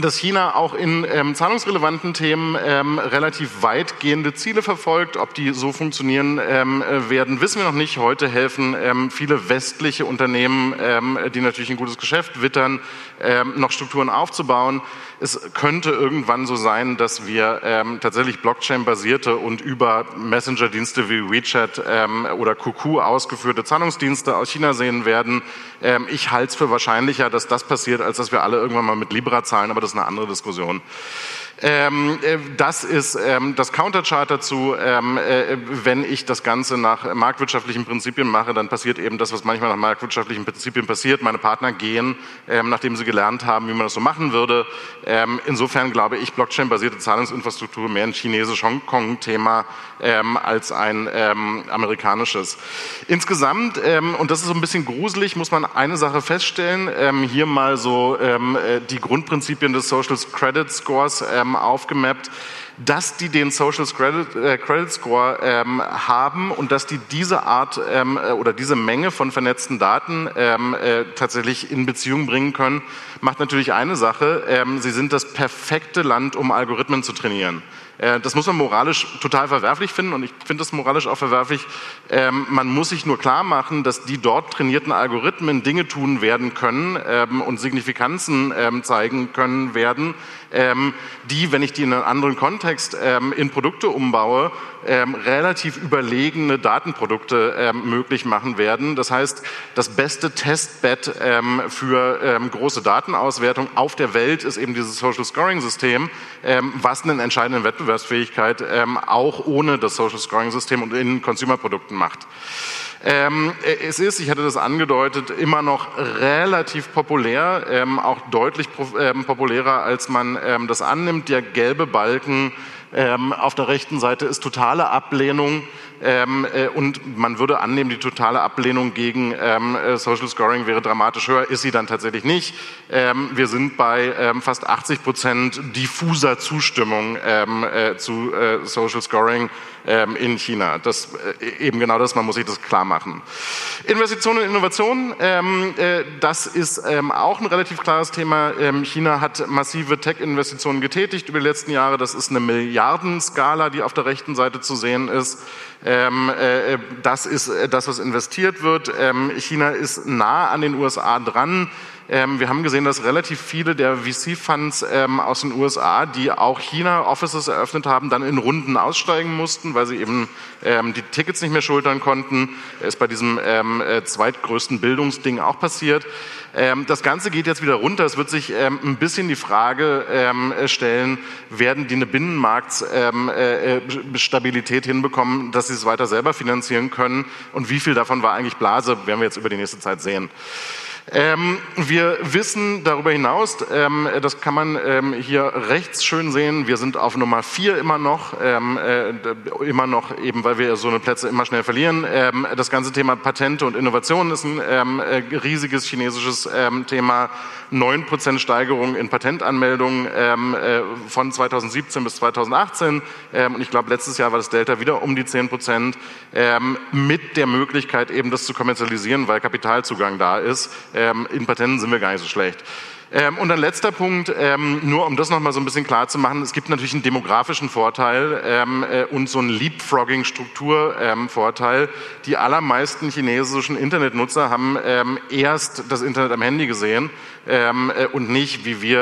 dass China auch in ähm, zahlungsrelevanten Themen ähm, relativ weitgehende Ziele verfolgt. Ob die so funktionieren ähm, äh, werden, wissen wir noch nicht. Heute helfen ähm, viele westliche Unternehmen, ähm, die natürlich ein gutes Geschäft wittern, ähm, noch Strukturen aufzubauen. Es könnte irgendwann so sein, dass wir tatsächlich Blockchain-basierte und über Messenger-Dienste wie WeChat oder QQ ausgeführte Zahlungsdienste aus China sehen werden. ich halte es für wahrscheinlicher, dass das passiert, als dass wir alle irgendwann mal mit Libra zahlen. Aber das ist eine andere Diskussion. Ähm, äh, das ist ähm, das Counterchart dazu. Ähm, äh, wenn ich das Ganze nach marktwirtschaftlichen Prinzipien mache, dann passiert eben das, was manchmal nach marktwirtschaftlichen Prinzipien passiert. Meine Partner gehen, nachdem sie gelernt haben, wie man das so machen würde. Insofern glaube ich, Blockchain-basierte Zahlungsinfrastruktur mehr ein chinesisch-Hongkong-Thema ähm, als ein amerikanisches. Insgesamt, und das ist so ein bisschen gruselig, muss man eine Sache feststellen. hier mal so äh, die Grundprinzipien des Social Credit Scores ähm, aufgemappt, dass die den Social Credit, äh, Credit Score ähm, haben und dass die diese Art ähm, äh, oder diese Menge von vernetzten Daten ähm, äh, tatsächlich in Beziehung bringen können, macht natürlich eine Sache. Ähm, sie sind das perfekte Land, um Algorithmen zu trainieren. Äh, das muss man moralisch total verwerflich finden und ich finde das moralisch auch verwerflich. Ähm, man muss sich nur klar machen, dass die dort trainierten Algorithmen Dinge tun werden können ähm, und Signifikanzen ähm, zeigen können werden, die, wenn ich die in einen anderen Kontext in Produkte umbaue, ähm, relativ überlegene Datenprodukte ähm, möglich machen werden. Das heißt, das beste Testbed ähm, für ähm, große Datenauswertung auf der Welt ist eben dieses Social Scoring System, was einen entscheidenden Wettbewerbsfähigkeit auch ohne das Social Scoring System und in Consumerprodukten macht. Ähm, es ist, ich hatte das angedeutet, immer noch relativ populär, ähm, auch deutlich ähm, populärer, als man ähm, das annimmt. Der gelbe Balken ähm, auf der rechten Seite ist totale Ablehnung ähm, äh, und man würde annehmen, die totale Ablehnung gegen ähm, äh, Social Scoring wäre dramatisch höher, ist sie dann tatsächlich nicht. Ähm, wir sind bei ähm, fast 80 Prozent diffuser Zustimmung ähm, äh, zu äh, Social Scoring ähm, in China. Das äh, eben genau das, man muss sich das klar machen. Investitionen und Innovation, äh, das ist auch ein relativ klares Thema. China hat massive Tech-Investitionen getätigt über die letzten Jahre. Das ist eine Milliardenskala, die auf der rechten Seite zu sehen ist. Ähm, äh, das ist äh, das, was investiert wird. Ähm, China ist nah an den USA dran. Ähm, wir haben gesehen, dass relativ viele der VC-Funds ähm, aus den USA, die auch China-Offices eröffnet haben, dann in Runden aussteigen mussten, weil sie eben ähm, die Tickets nicht mehr schultern konnten. Ist bei diesem ähm, äh, zweitgrößten Bildungsding auch passiert. Ähm, das Ganze geht jetzt wieder runter. Es wird sich ähm, ein bisschen die Frage stellen, werden die eine Binnenmarktstabilität äh, äh, hinbekommen, dass sie es weiter selber finanzieren können und wie viel davon war eigentlich Blase, werden wir jetzt über die nächste Zeit sehen. Ähm, wir wissen darüber hinaus, ähm, das kann man ähm, hier rechts schön sehen, wir sind auf Nummer vier immer noch, ähm, äh, immer noch eben, weil wir so eine Plätze immer schnell verlieren. Ähm, das ganze Thema Patente und Innovation ist ein ähm, äh, riesiges chinesisches Thema. 9% Steigerung in Patentanmeldungen äh, von 2017 bis 2018. und ich glaube, letztes Jahr war das Delta wieder um die 10%, mit der Möglichkeit eben das zu kommerzialisieren, weil Kapitalzugang da ist. Ähm, in Patenten sind wir gar nicht so schlecht. Ähm, und ein letzter Punkt, ähm, nur um das nochmal so ein bisschen klar zu machen, es gibt natürlich einen demografischen Vorteil ähm, äh, und so einen Leapfrogging-Strukturvorteil. Ähm, die allermeisten chinesischen Internetnutzer haben ähm, erst das Internet am Handy gesehen ähm, äh, und nicht, wie wir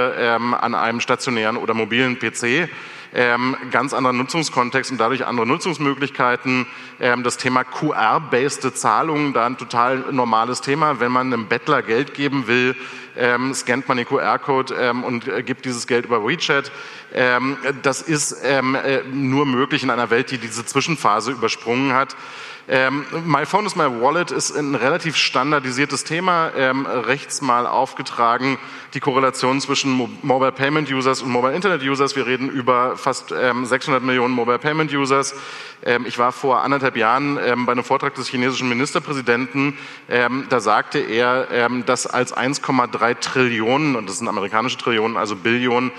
an einem stationären oder mobilen PC ähm, ganz anderer Nutzungskontext und dadurch andere Nutzungsmöglichkeiten. Ähm, das Thema QR-based Zahlungen, da ein total normales Thema. Wenn man einem Bettler Geld geben will, ähm, scannt man den QR-Code ähm, und äh, gibt dieses Geld über WeChat. Ähm, das ist ähm, äh, nur möglich in einer Welt, die diese Zwischenphase übersprungen hat. Ähm, my Phone is my Wallet ist ein relativ standardisiertes Thema, ähm, rechts mal aufgetragen, die Korrelation zwischen Mo Mobile Payment Users und Mobile Internet Users. Wir reden über fast ähm, 600 Millionen Mobile Payment Users. Ähm, ich war vor anderthalb Jahren ähm, bei einem Vortrag des chinesischen Ministerpräsidenten, ähm, da sagte er, dass als 1,3 Trillionen, und das sind amerikanische Trillionen, also Billionen,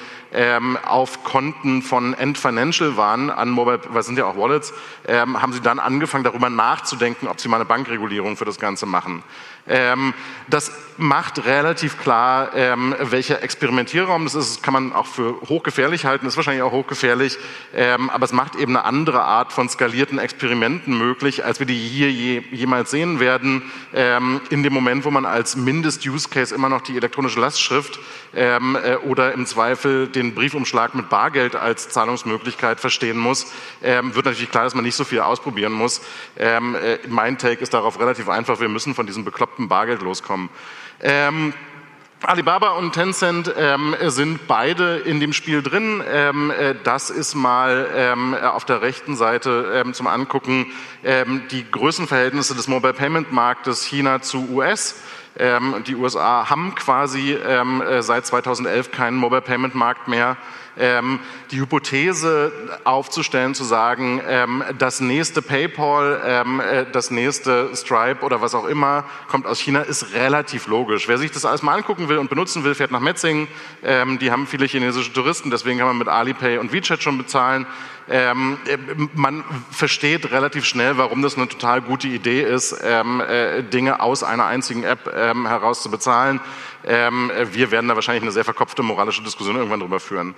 auf Konten von End Financial waren, an Mobile, was sind ja auch Wallets, haben sie dann angefangen, darüber nachzudenken, ob sie mal eine Bankregulierung für das Ganze machen. Ähm, das macht relativ klar, ähm, welcher Experimentierraum das ist. Das kann man auch für hochgefährlich halten, ist wahrscheinlich auch hochgefährlich, ähm, aber es macht eben eine andere Art von skalierten Experimenten möglich, als wir die hier je, jemals sehen werden. Ähm, in dem Moment, wo man als Mindest-Use-Case immer noch die elektronische Lastschrift ähm, äh, oder im Zweifel den Briefumschlag mit Bargeld als Zahlungsmöglichkeit verstehen muss, ähm, wird natürlich klar, dass man nicht so viel ausprobieren muss. Ähm, äh, mein Take ist darauf relativ einfach, wir müssen von diesem bekloppten Bargeld loskommen. Ähm, Alibaba und Tencent ähm, sind beide in dem Spiel drin. Ähm, äh, das ist mal ähm, auf der rechten Seite ähm, zum Angucken ähm, die Größenverhältnisse des Mobile Payment Marktes China zu US. Ähm, die USA haben quasi äh, seit 2011 keinen Mobile Payment Markt mehr ähm, die Hypothese aufzustellen, zu sagen, ähm, das nächste PayPal, ähm, äh, das nächste Stripe oder was auch immer kommt aus China, ist relativ logisch. Wer sich das alles mal angucken will und benutzen will, fährt nach Metzingen. Ähm, die haben viele chinesische Touristen, deswegen kann man mit Alipay und WeChat schon bezahlen. Ähm, äh, man versteht relativ schnell, warum das eine total gute Idee ist, ähm, äh, Dinge aus einer einzigen App ähm, heraus zu bezahlen. Ähm, wir werden da wahrscheinlich eine sehr verkopfte moralische Diskussion irgendwann drüber führen.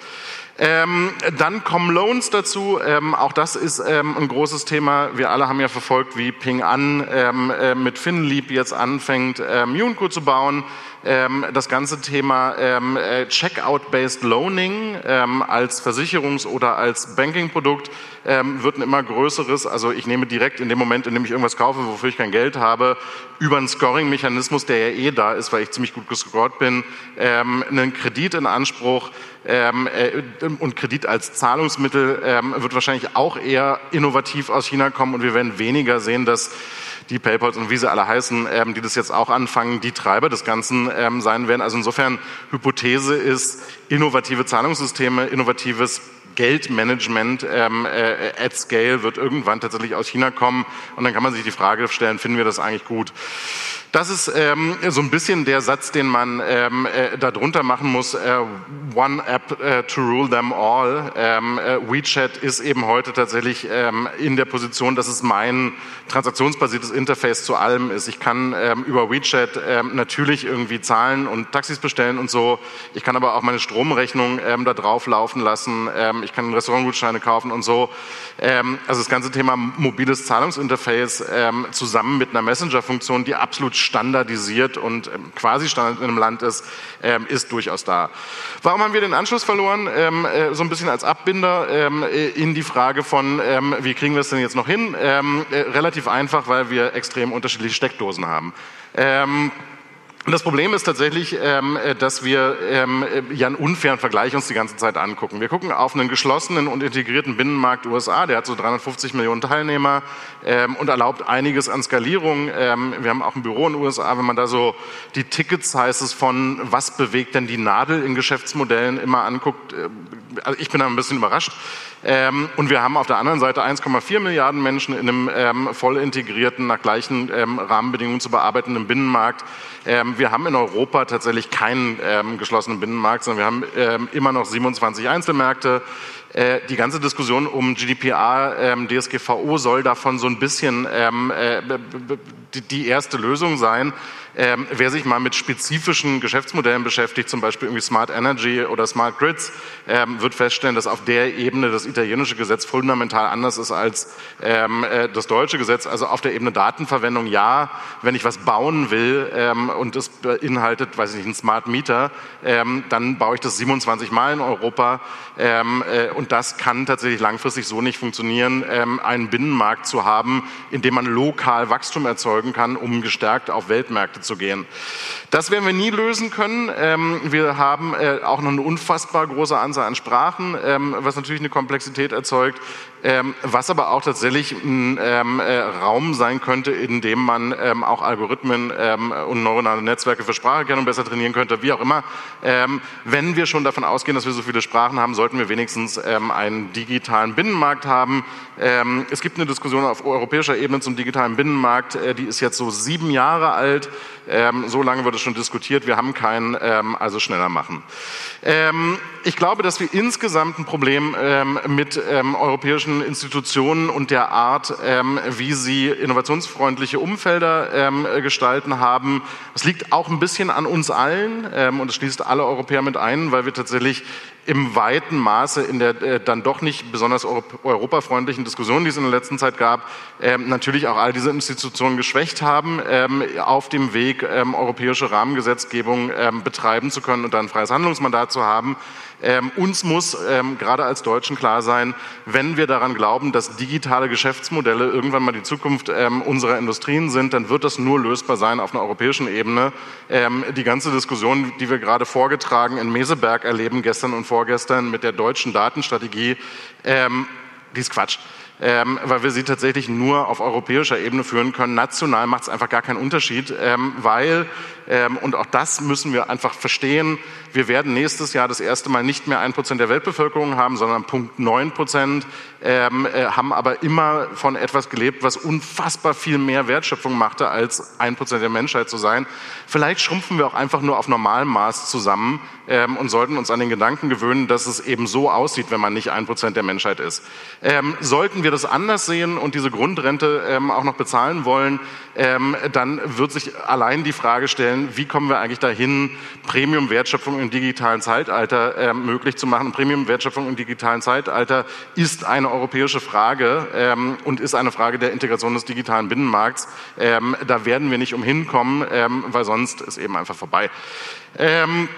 Ähm, dann kommen Loans dazu. Ähm, auch das ist ähm, ein großes Thema. Wir alle haben ja verfolgt, wie Ping An ähm, äh, mit FinLeap jetzt anfängt, ähm, Unicode zu bauen. Ähm, das ganze Thema ähm, äh, Checkout-based Loaning als Versicherungs- oder als Banking-Produkt wird ein immer größeres. Also ich nehme direkt in dem Moment, in dem ich irgendwas kaufe, wofür ich kein Geld habe, über einen Scoring-Mechanismus, der ja eh da ist, weil ich ziemlich gut gescored bin, einen Kredit in Anspruch ähm, äh, und Kredit als Zahlungsmittel ähm, wird wahrscheinlich auch eher innovativ aus China kommen und wir werden weniger sehen, dass die PayPals und wie sie alle heißen, ähm, die das jetzt auch anfangen, die Treiber des Ganzen ähm, sein werden. Also insofern Hypothese ist innovative Zahlungssysteme, innovatives Geldmanagement ähm, äh, at scale wird irgendwann tatsächlich aus China kommen und dann kann man sich die Frage stellen, finden wir das eigentlich gut? Das ist ähm, so ein bisschen der Satz, den man ähm, äh, darunter machen muss. Äh, one app äh, to rule them all. Ähm, äh, WeChat ist eben heute tatsächlich ähm, in der Position, dass es mein transaktionsbasiertes Interface zu allem ist. Ich kann ähm, über WeChat ähm, natürlich irgendwie zahlen und Taxis bestellen und so. Ich kann aber auch meine Stromrechnung da drauf laufen lassen. Ich kann Restaurantgutscheine kaufen und so. Also das ganze Thema mobiles Zahlungsinterface zusammen mit einer Messenger-Funktion, die absolut standardisiert und ähm, quasi Standard in einem Land ist, ähm, ist durchaus da. Warum haben wir den Anschluss verloren? Ähm, äh, so ein bisschen als Abbinder äh, in die Frage von, wie kriegen wir es denn jetzt noch hin? Äh, relativ einfach, weil wir extrem unterschiedliche Steckdosen haben. Und das Problem ist tatsächlich, ähm, äh, dass wir ähm, äh, ja einen unfairen Vergleich uns die ganze Zeit angucken. Wir gucken auf einen geschlossenen und integrierten Binnenmarkt USA, der hat so 350 Millionen Teilnehmer ähm, und erlaubt einiges an Skalierung. Ähm, wir haben auch ein Büro in den USA, wenn man da so die Tickets heißt es von, was bewegt denn die Nadel in Geschäftsmodellen immer anguckt. Äh, also ich bin da ein bisschen überrascht. Ähm, und wir haben auf der anderen Seite 1,4 Milliarden Menschen in einem ähm, voll integrierten, nach gleichen Rahmenbedingungen zu bearbeitenden Binnenmarkt. Ähm, wir haben in Europa tatsächlich keinen ähm, geschlossenen Binnenmarkt, sondern wir haben ähm, immer noch 27 Einzelmärkte. Äh, die ganze Diskussion um GDPR, DSGVO soll davon so ein bisschen äh, die erste Lösung sein. Ähm, wer sich mal mit spezifischen Geschäftsmodellen beschäftigt, zum Beispiel irgendwie Smart Energy oder Smart Grids, ähm, wird feststellen, dass auf der Ebene das italienische Gesetz fundamental anders ist als ähm, äh, das deutsche Gesetz. Also auf der Ebene Datenverwendung ja, wenn ich was bauen will ähm, und es beinhaltet, weiß ich nicht, einen Smart Meter, ähm, dann baue ich das 27 Mal in Europa ähm, äh, und das kann tatsächlich langfristig so nicht funktionieren, einen Binnenmarkt zu haben, in dem man lokal Wachstum erzeugen kann, um gestärkt auf Weltmärkte zu gehen. Das werden wir nie lösen können. Ähm, wir haben äh, auch noch eine unfassbar große Anzahl an Sprachen, ähm, was natürlich eine Komplexität erzeugt, ähm, was aber auch tatsächlich ein äh, Raum sein könnte, in dem man auch Algorithmen und neuronale Netzwerke für Spracherkennung besser trainieren könnte, wie auch immer. Wenn wir schon davon ausgehen, dass wir so viele Sprachen haben, sollten wir wenigstens einen digitalen Binnenmarkt haben. Es gibt eine Diskussion auf europäischer Ebene zum digitalen Binnenmarkt, äh, die ist jetzt so sieben Jahre alt. Ähm, so lange wird es schon diskutiert. Wir haben keinen, ähm, also schneller machen. Ähm, ich glaube, dass wir insgesamt ein Problem ähm, mit ähm, europäischen Institutionen und der Art, ähm, wie sie innovationsfreundliche Umfelder gestalten haben. Es liegt auch ein bisschen an uns allen und es schließt alle Europäer mit ein, weil wir tatsächlich im weiten Maße in der äh, dann doch nicht besonders europafreundlichen Diskussion, die es in der letzten Zeit gab, ähm, natürlich auch all diese Institutionen geschwächt haben, ähm, auf dem Weg ähm, europäische Rahmengesetzgebung ähm, betreiben zu können und dann ein freies Handlungsmandat zu haben. Ähm, uns muss ähm, gerade als Deutschen klar sein, wenn wir daran glauben, dass digitale Geschäftsmodelle irgendwann mal die Zukunft ähm, unserer Industrien sind, dann wird das nur lösbar sein auf einer europäischen Ebene. Ähm, die ganze Diskussion, die wir gerade vorgetragen in Meseberg erleben, gestern und vorgestern mit der deutschen Datenstrategie, ähm, die ist Quatsch ähm, weil wir sie tatsächlich nur auf europäischer Ebene führen können. National macht es einfach gar keinen Unterschied, ähm, weil, und auch das müssen wir einfach verstehen, wir werden nächstes Jahr das erste Mal nicht mehr ein Prozent der Weltbevölkerung haben, sondern Punkt neun Prozent, ähm, äh, haben aber immer von etwas gelebt, was unfassbar viel mehr Wertschöpfung machte, als ein Prozent der Menschheit zu sein. Vielleicht schrumpfen wir auch einfach nur auf normalem Maß zusammen ähm, und sollten uns an den Gedanken gewöhnen, dass es eben so aussieht, wenn man nicht ein Prozent der Menschheit ist. Ähm, sollten wir das anders sehen und diese Grundrente ähm, auch noch bezahlen wollen, ähm, dann wird sich allein die Frage stellen, wie kommen wir eigentlich dahin, Premium-Wertschöpfung im digitalen Zeitalter ähm, möglich zu machen. Premium-Wertschöpfung im digitalen Zeitalter ist eine europäische Frage ähm, und ist eine Frage der Integration des digitalen Binnenmarkts. Ähm, da werden wir nicht umhin kommen, ähm, weil sonst ist eben einfach vorbei. Ähm,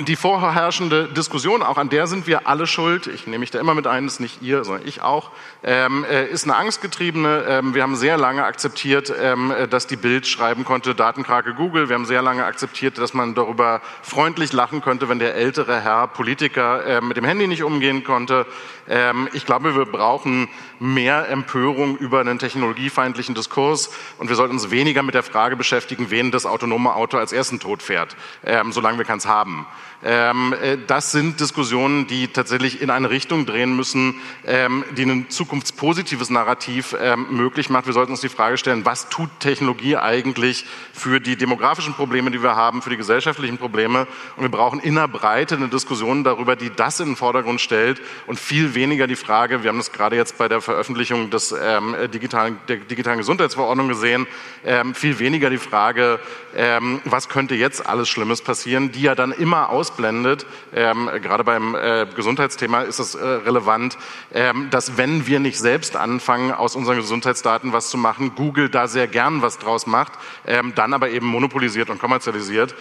die vorherrschende Diskussion, auch an der sind wir alle schuld, ich nehme mich da immer mit ein, ist nicht ihr, sondern ich auch, ähm, äh, ist eine angstgetriebene. Ähm, wir haben sehr lange akzeptiert, ähm, dass die Bild schreiben konnte, Datenkrake Google. Wir haben sehr lange akzeptiert, dass man darüber freundlich lachen könnte, wenn der ältere Herr Politiker äh, mit dem Handy nicht umgehen konnte. Ähm, ich glaube, wir brauchen mehr Empörung über einen technologiefeindlichen Diskurs und wir sollten uns weniger mit der Frage beschäftigen, wen das autonome Auto als ersten Tod fährt, ähm, solange wir keins haben. Ähm, äh, das sind Diskussionen, die tatsächlich in eine Richtung drehen müssen, ähm, die ein zukunftspositives Narrativ ähm, möglich macht. Wir sollten uns die Frage stellen, was tut Technologie eigentlich für die demografischen Probleme, die wir haben, für die gesellschaftlichen Probleme? Und wir brauchen in der Breite eine Diskussion darüber, die das in den Vordergrund stellt und viel weniger die Frage, wir haben das gerade jetzt bei der Veröffentlichung des ähm, digitalen, der digitalen Gesundheitsverordnung gesehen, ähm, viel weniger die Frage, ähm, was könnte jetzt alles Schlimmes passieren, die ja dann immer ausblendet. Ähm, gerade beim äh, Gesundheitsthema ist es äh, relevant, ähm, dass wenn wir nicht selbst anfangen, aus unseren Gesundheitsdaten was zu machen, Google da sehr gern was draus macht, ähm, dann aber eben monopolisiert und kommerzialisiert.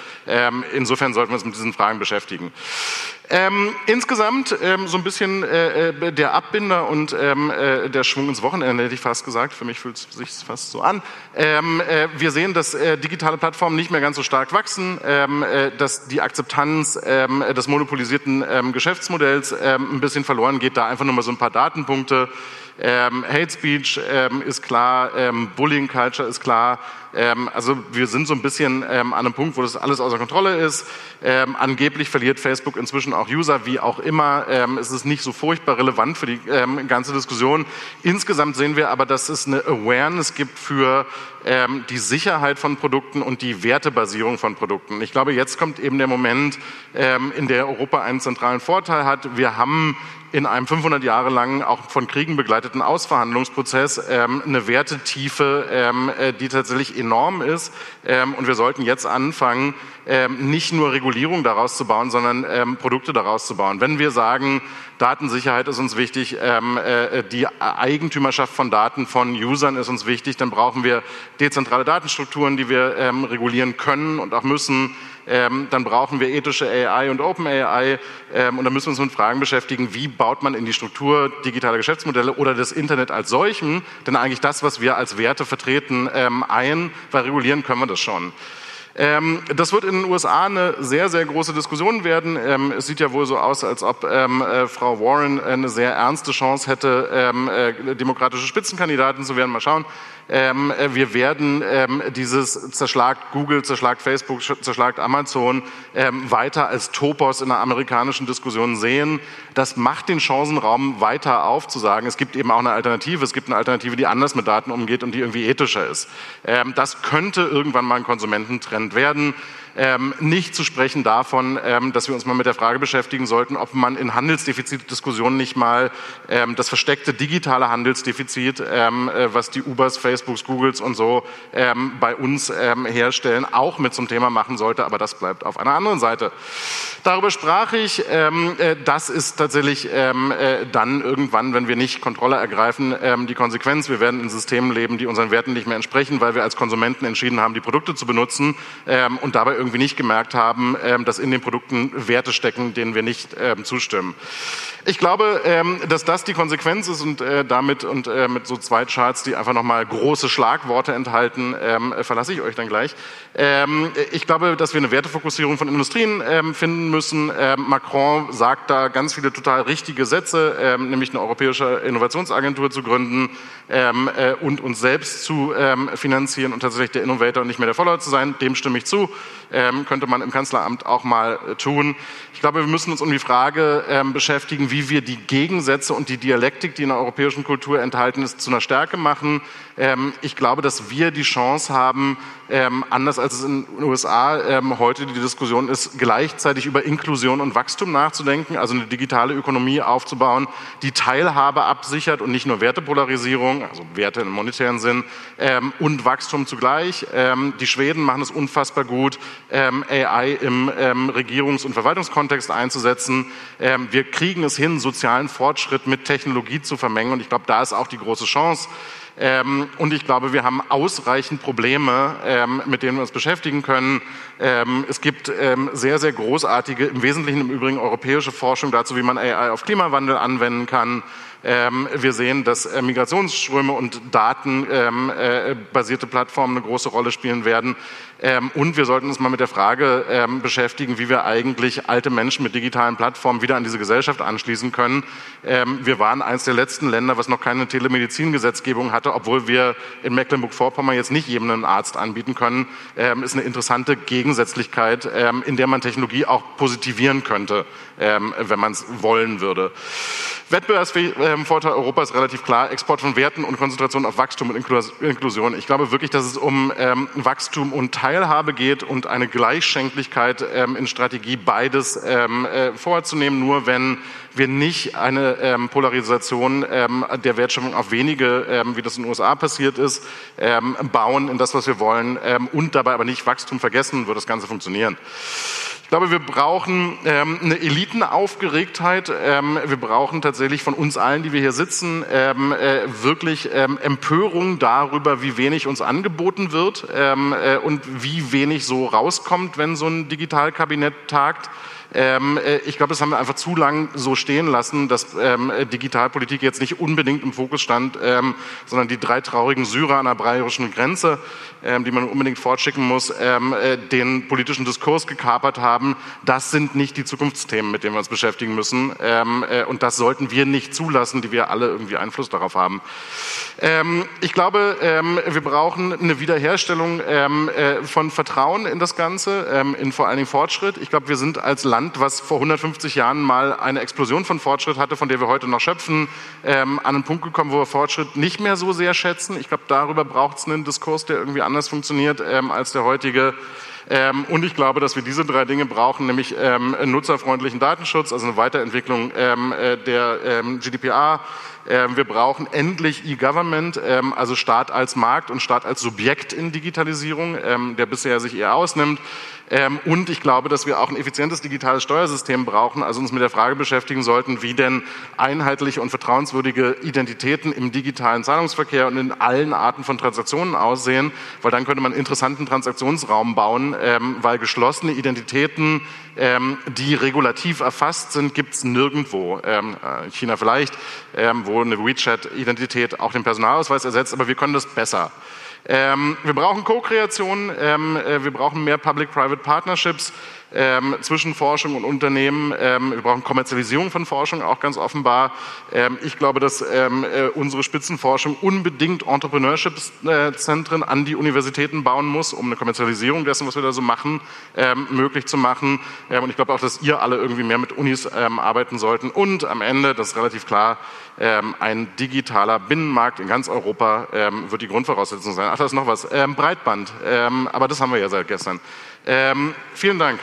Insofern sollten wir uns mit diesen Fragen beschäftigen. Insgesamt so ein bisschen äh, äh, der Abbinder und ähm, äh, der Schwung ins Wochenende, hätte ich fast gesagt. Für mich fühlt es sich fast so an. Ähm, äh, wir sehen, dass äh, digitale Plattformen nicht mehr ganz so stark wachsen, ähm, äh, dass die Akzeptanz ähm, des monopolisierten ähm, Geschäftsmodells ähm, ein bisschen verloren geht. Da einfach nur mal so ein paar Datenpunkte. Ähm, Hate Speech ist klar, Bullying Culture ist klar. Ähm, also wir sind so ein bisschen ähm, an einem Punkt, wo das alles außer Kontrolle ist. Ähm, angeblich verliert Facebook inzwischen auch User, wie auch immer. Ähm, es ist nicht so furchtbar relevant für die ähm, ganze Diskussion. Insgesamt sehen wir aber, dass es eine Awareness gibt für ähm, die Sicherheit von Produkten und die Wertebasierung von Produkten. Ich glaube, jetzt kommt eben der Moment, in der Europa einen zentralen Vorteil hat. Wir haben in einem 500 Jahre langen, auch von Kriegen begleiteten Ausverhandlungsprozess eine Wertetiefe, äh, die tatsächlich enorm ist. Ähm, und wir sollten jetzt anfangen, ähm, nicht nur Regulierung daraus zu bauen, sondern ähm, Produkte daraus zu bauen. Wenn wir sagen, Datensicherheit ist uns wichtig, ähm, äh, die Eigentümerschaft von Daten von Usern ist uns wichtig, dann brauchen wir dezentrale Datenstrukturen, die wir ähm, regulieren können und auch müssen. Ähm, dann brauchen wir ethische AI und Open AI ähm, und dann müssen wir uns mit Fragen beschäftigen, wie baut man in die Struktur digitale Geschäftsmodelle oder das Internet als solchen, denn eigentlich das, was wir als Werte vertreten, ähm, ein, weil regulieren können wir das schon. Ähm, das wird in den USA eine sehr, sehr große Diskussion werden. Ähm, es sieht ja wohl so aus, als ob ähm, äh, Frau Warren eine sehr ernste Chance hätte, ähm, äh, demokratische Spitzenkandidatin zu werden. Mal schauen. Ähm, äh, wir werden ähm, dieses zerschlagt Google, zerschlagt Facebook, zerschlagt Amazon weiter als Topos in der amerikanischen Diskussion sehen. Das macht den Chancenraum weiter auf, zu sagen, es gibt eben auch eine Alternative. Es gibt eine Alternative, die anders mit Daten umgeht und die irgendwie ethischer ist. Das könnte irgendwann mal ein Konsumententrend werden ähm, nicht zu sprechen davon, ähm, dass wir uns mal mit der Frage beschäftigen sollten, ob man in Handelsdefizitdiskussionen nicht mal ähm, das versteckte digitale Handelsdefizit, ähm, äh, was die Ubers, Facebooks, Googles und so ähm, bei uns ähm, herstellen, auch mit zum Thema machen sollte. Aber das bleibt auf einer anderen Seite. Darüber sprach ich. Äh, das ist tatsächlich äh, dann irgendwann, wenn wir nicht Kontrolle ergreifen, die Konsequenz. Wir werden in Systemen leben, die unseren Werten nicht mehr entsprechen, weil wir als Konsumenten entschieden haben, die Produkte zu benutzen und dabei irgendwie nicht gemerkt haben, ähm, dass in den Produkten Werte stecken, denen wir nicht ähm, zustimmen. Ich glaube, ähm, dass das die Konsequenz ist und äh, damit und äh, mit so zwei Charts, die einfach nochmal große Schlagworte enthalten, ähm, verlasse ich euch dann gleich. Ich glaube, dass wir eine Wertefokussierung von Industrien finden müssen. Macron sagt da ganz viele total richtige Sätze, nämlich eine europäische Innovationsagentur zu gründen äh, und uns selbst zu finanzieren und tatsächlich der Innovator und nicht mehr der Follower zu sein. Dem stimme ich zu. Ähm, könnte man im Kanzleramt auch mal äh, tun. Ich glaube, wir müssen uns um die Frage ähm, beschäftigen, wie wir die Gegensätze und die Dialektik, die in der europäischen Kultur enthalten ist, zu einer Stärke machen. Ähm, ich glaube, dass wir die Chance haben, ähm, anders als es in den USA ähm, heute die Diskussion ist, gleichzeitig über Inklusion und Wachstum nachzudenken, also eine digitale Ökonomie aufzubauen, die Teilhabe absichert und nicht nur Wertepolarisierung, also Werte im monetären Sinn, ähm, und Wachstum zugleich. Ähm, die Schweden machen es unfassbar gut, ähm, AI im ähm, Regierungs- und Verwaltungskontext einzusetzen. wir kriegen es hin, sozialen Fortschritt mit Technologie zu vermengen und ich glaube, da ist auch die große Chance. Ähm, und ich glaube, wir haben ausreichend Probleme, ähm, mit denen wir uns beschäftigen können. Ähm, es gibt ähm, sehr, sehr großartige, im Wesentlichen im Übrigen europäische Forschung dazu, wie man AI auf Klimawandel anwenden kann. Ähm, wir sehen, dass äh, Migrationsströme und datenbasierte ähm, äh, Plattformen eine große Rolle spielen werden. Ähm, und wir sollten uns mal mit der Frage ähm, beschäftigen, wie wir eigentlich alte Menschen mit digitalen Plattformen wieder an diese Gesellschaft anschließen können. Ähm, wir waren eines der letzten Länder, was noch keine Telemedizingesetzgebung hatte, obwohl wir in Mecklenburg-Vorpommern jetzt nicht jedem einen Arzt anbieten können. Ähm, ist eine interessante Gegensätzlichkeit, ähm, in der man Technologie auch positivieren könnte, ähm, wenn man es wollen würde. Wettbewerbsvorteil Europas relativ klar, Export von Werten und Konzentration auf Wachstum und Inklusion. Ich glaube wirklich, dass es um Wachstum und Teilhabe geht und eine Gleichschenklichkeit ähm, in Strategie beides ähm, äh, vorzunehmen. Nur wenn wir nicht eine ähm, Polarisation ähm, der Wertschöpfung auf wenige, ähm, wie das in den USA passiert ist, ähm, bauen in das, was wir wollen ähm, und dabei aber nicht Wachstum vergessen, wird das Ganze funktionieren. Ich glaube, wir brauchen ähm, eine Elitenaufgeregtheit. Ähm, wir brauchen tatsächlich von uns allen, die wir hier sitzen, ähm, äh, wirklich ähm, Empörung darüber, wie wenig uns angeboten wird ähm, äh, und wie wenig so rauskommt, wenn so ein Digitalkabinett tagt. Ähm, äh, ich glaube, das haben wir einfach zu lang so stehen lassen, dass ähm, Digitalpolitik jetzt nicht unbedingt im Fokus stand, ähm, sondern die drei traurigen Syrer an der bayerischen Grenze, ähm, die man unbedingt fortschicken muss, ähm, äh, den politischen Diskurs gekapert haben. Das sind nicht die Zukunftsthemen, mit denen wir uns beschäftigen müssen. Ähm, äh, und das sollten wir nicht zulassen, die wir alle irgendwie Einfluss darauf haben. Ich glaube, wir brauchen eine Wiederherstellung äh, von Vertrauen in das Ganze, in vor allen Dingen Fortschritt. Ich glaube, wir sind als Land, was vor 150 Jahren mal eine Explosion von Fortschritt hatte, von der wir heute noch schöpfen, ähm, an einen Punkt gekommen, wo wir Fortschritt nicht mehr so sehr schätzen. Ich glaube, darüber braucht es einen Diskurs, der irgendwie anders funktioniert ähm, als der heutige. Ähm, und ich glaube, dass wir diese drei Dinge brauchen, nämlich ähm, nutzerfreundlichen Datenschutz, also eine Weiterentwicklung ähm, äh, der ähm, GDPR, ähm, wir brauchen endlich E-Government, ähm, also Staat als Markt und Staat als Subjekt in Digitalisierung, ähm, der bisher sich eher ausnimmt. Und ich glaube, dass wir auch ein effizientes digitales Steuersystem brauchen, also uns mit der Frage beschäftigen sollten, wie denn einheitliche und vertrauenswürdige Identitäten im digitalen Zahlungsverkehr und in allen Arten von Transaktionen aussehen, weil dann könnte man einen interessanten Transaktionsraum bauen, weil geschlossene Identitäten, die regulativ erfasst sind, gibt es nirgendwo. Äh, China vielleicht, wo eine WeChat-Identität auch den Personalausweis ersetzt, aber wir können das besser. Ähm, wir brauchen Co-Kreation, ähm, äh, wir brauchen mehr Public-Private Partnerships ähm, zwischen Forschung und Unternehmen. Ähm, wir brauchen Kommerzialisierung von Forschung, auch ganz offenbar. Ähm, ich glaube, dass ähm, äh, unsere Spitzenforschung unbedingt Entrepreneurship-Zentren an die Universitäten bauen muss, um eine Kommerzialisierung dessen, was wir da so machen, ähm, möglich zu machen. Ähm, und ich glaube auch, dass ihr alle irgendwie mehr mit Unis arbeiten sollten. Und am Ende, das ist relativ klar, ein digitaler Binnenmarkt in ganz Europa wird die Grundvoraussetzung sein. Ach, da ist noch was. Breitband. aber das haben wir ja seit gestern. vielen Dank.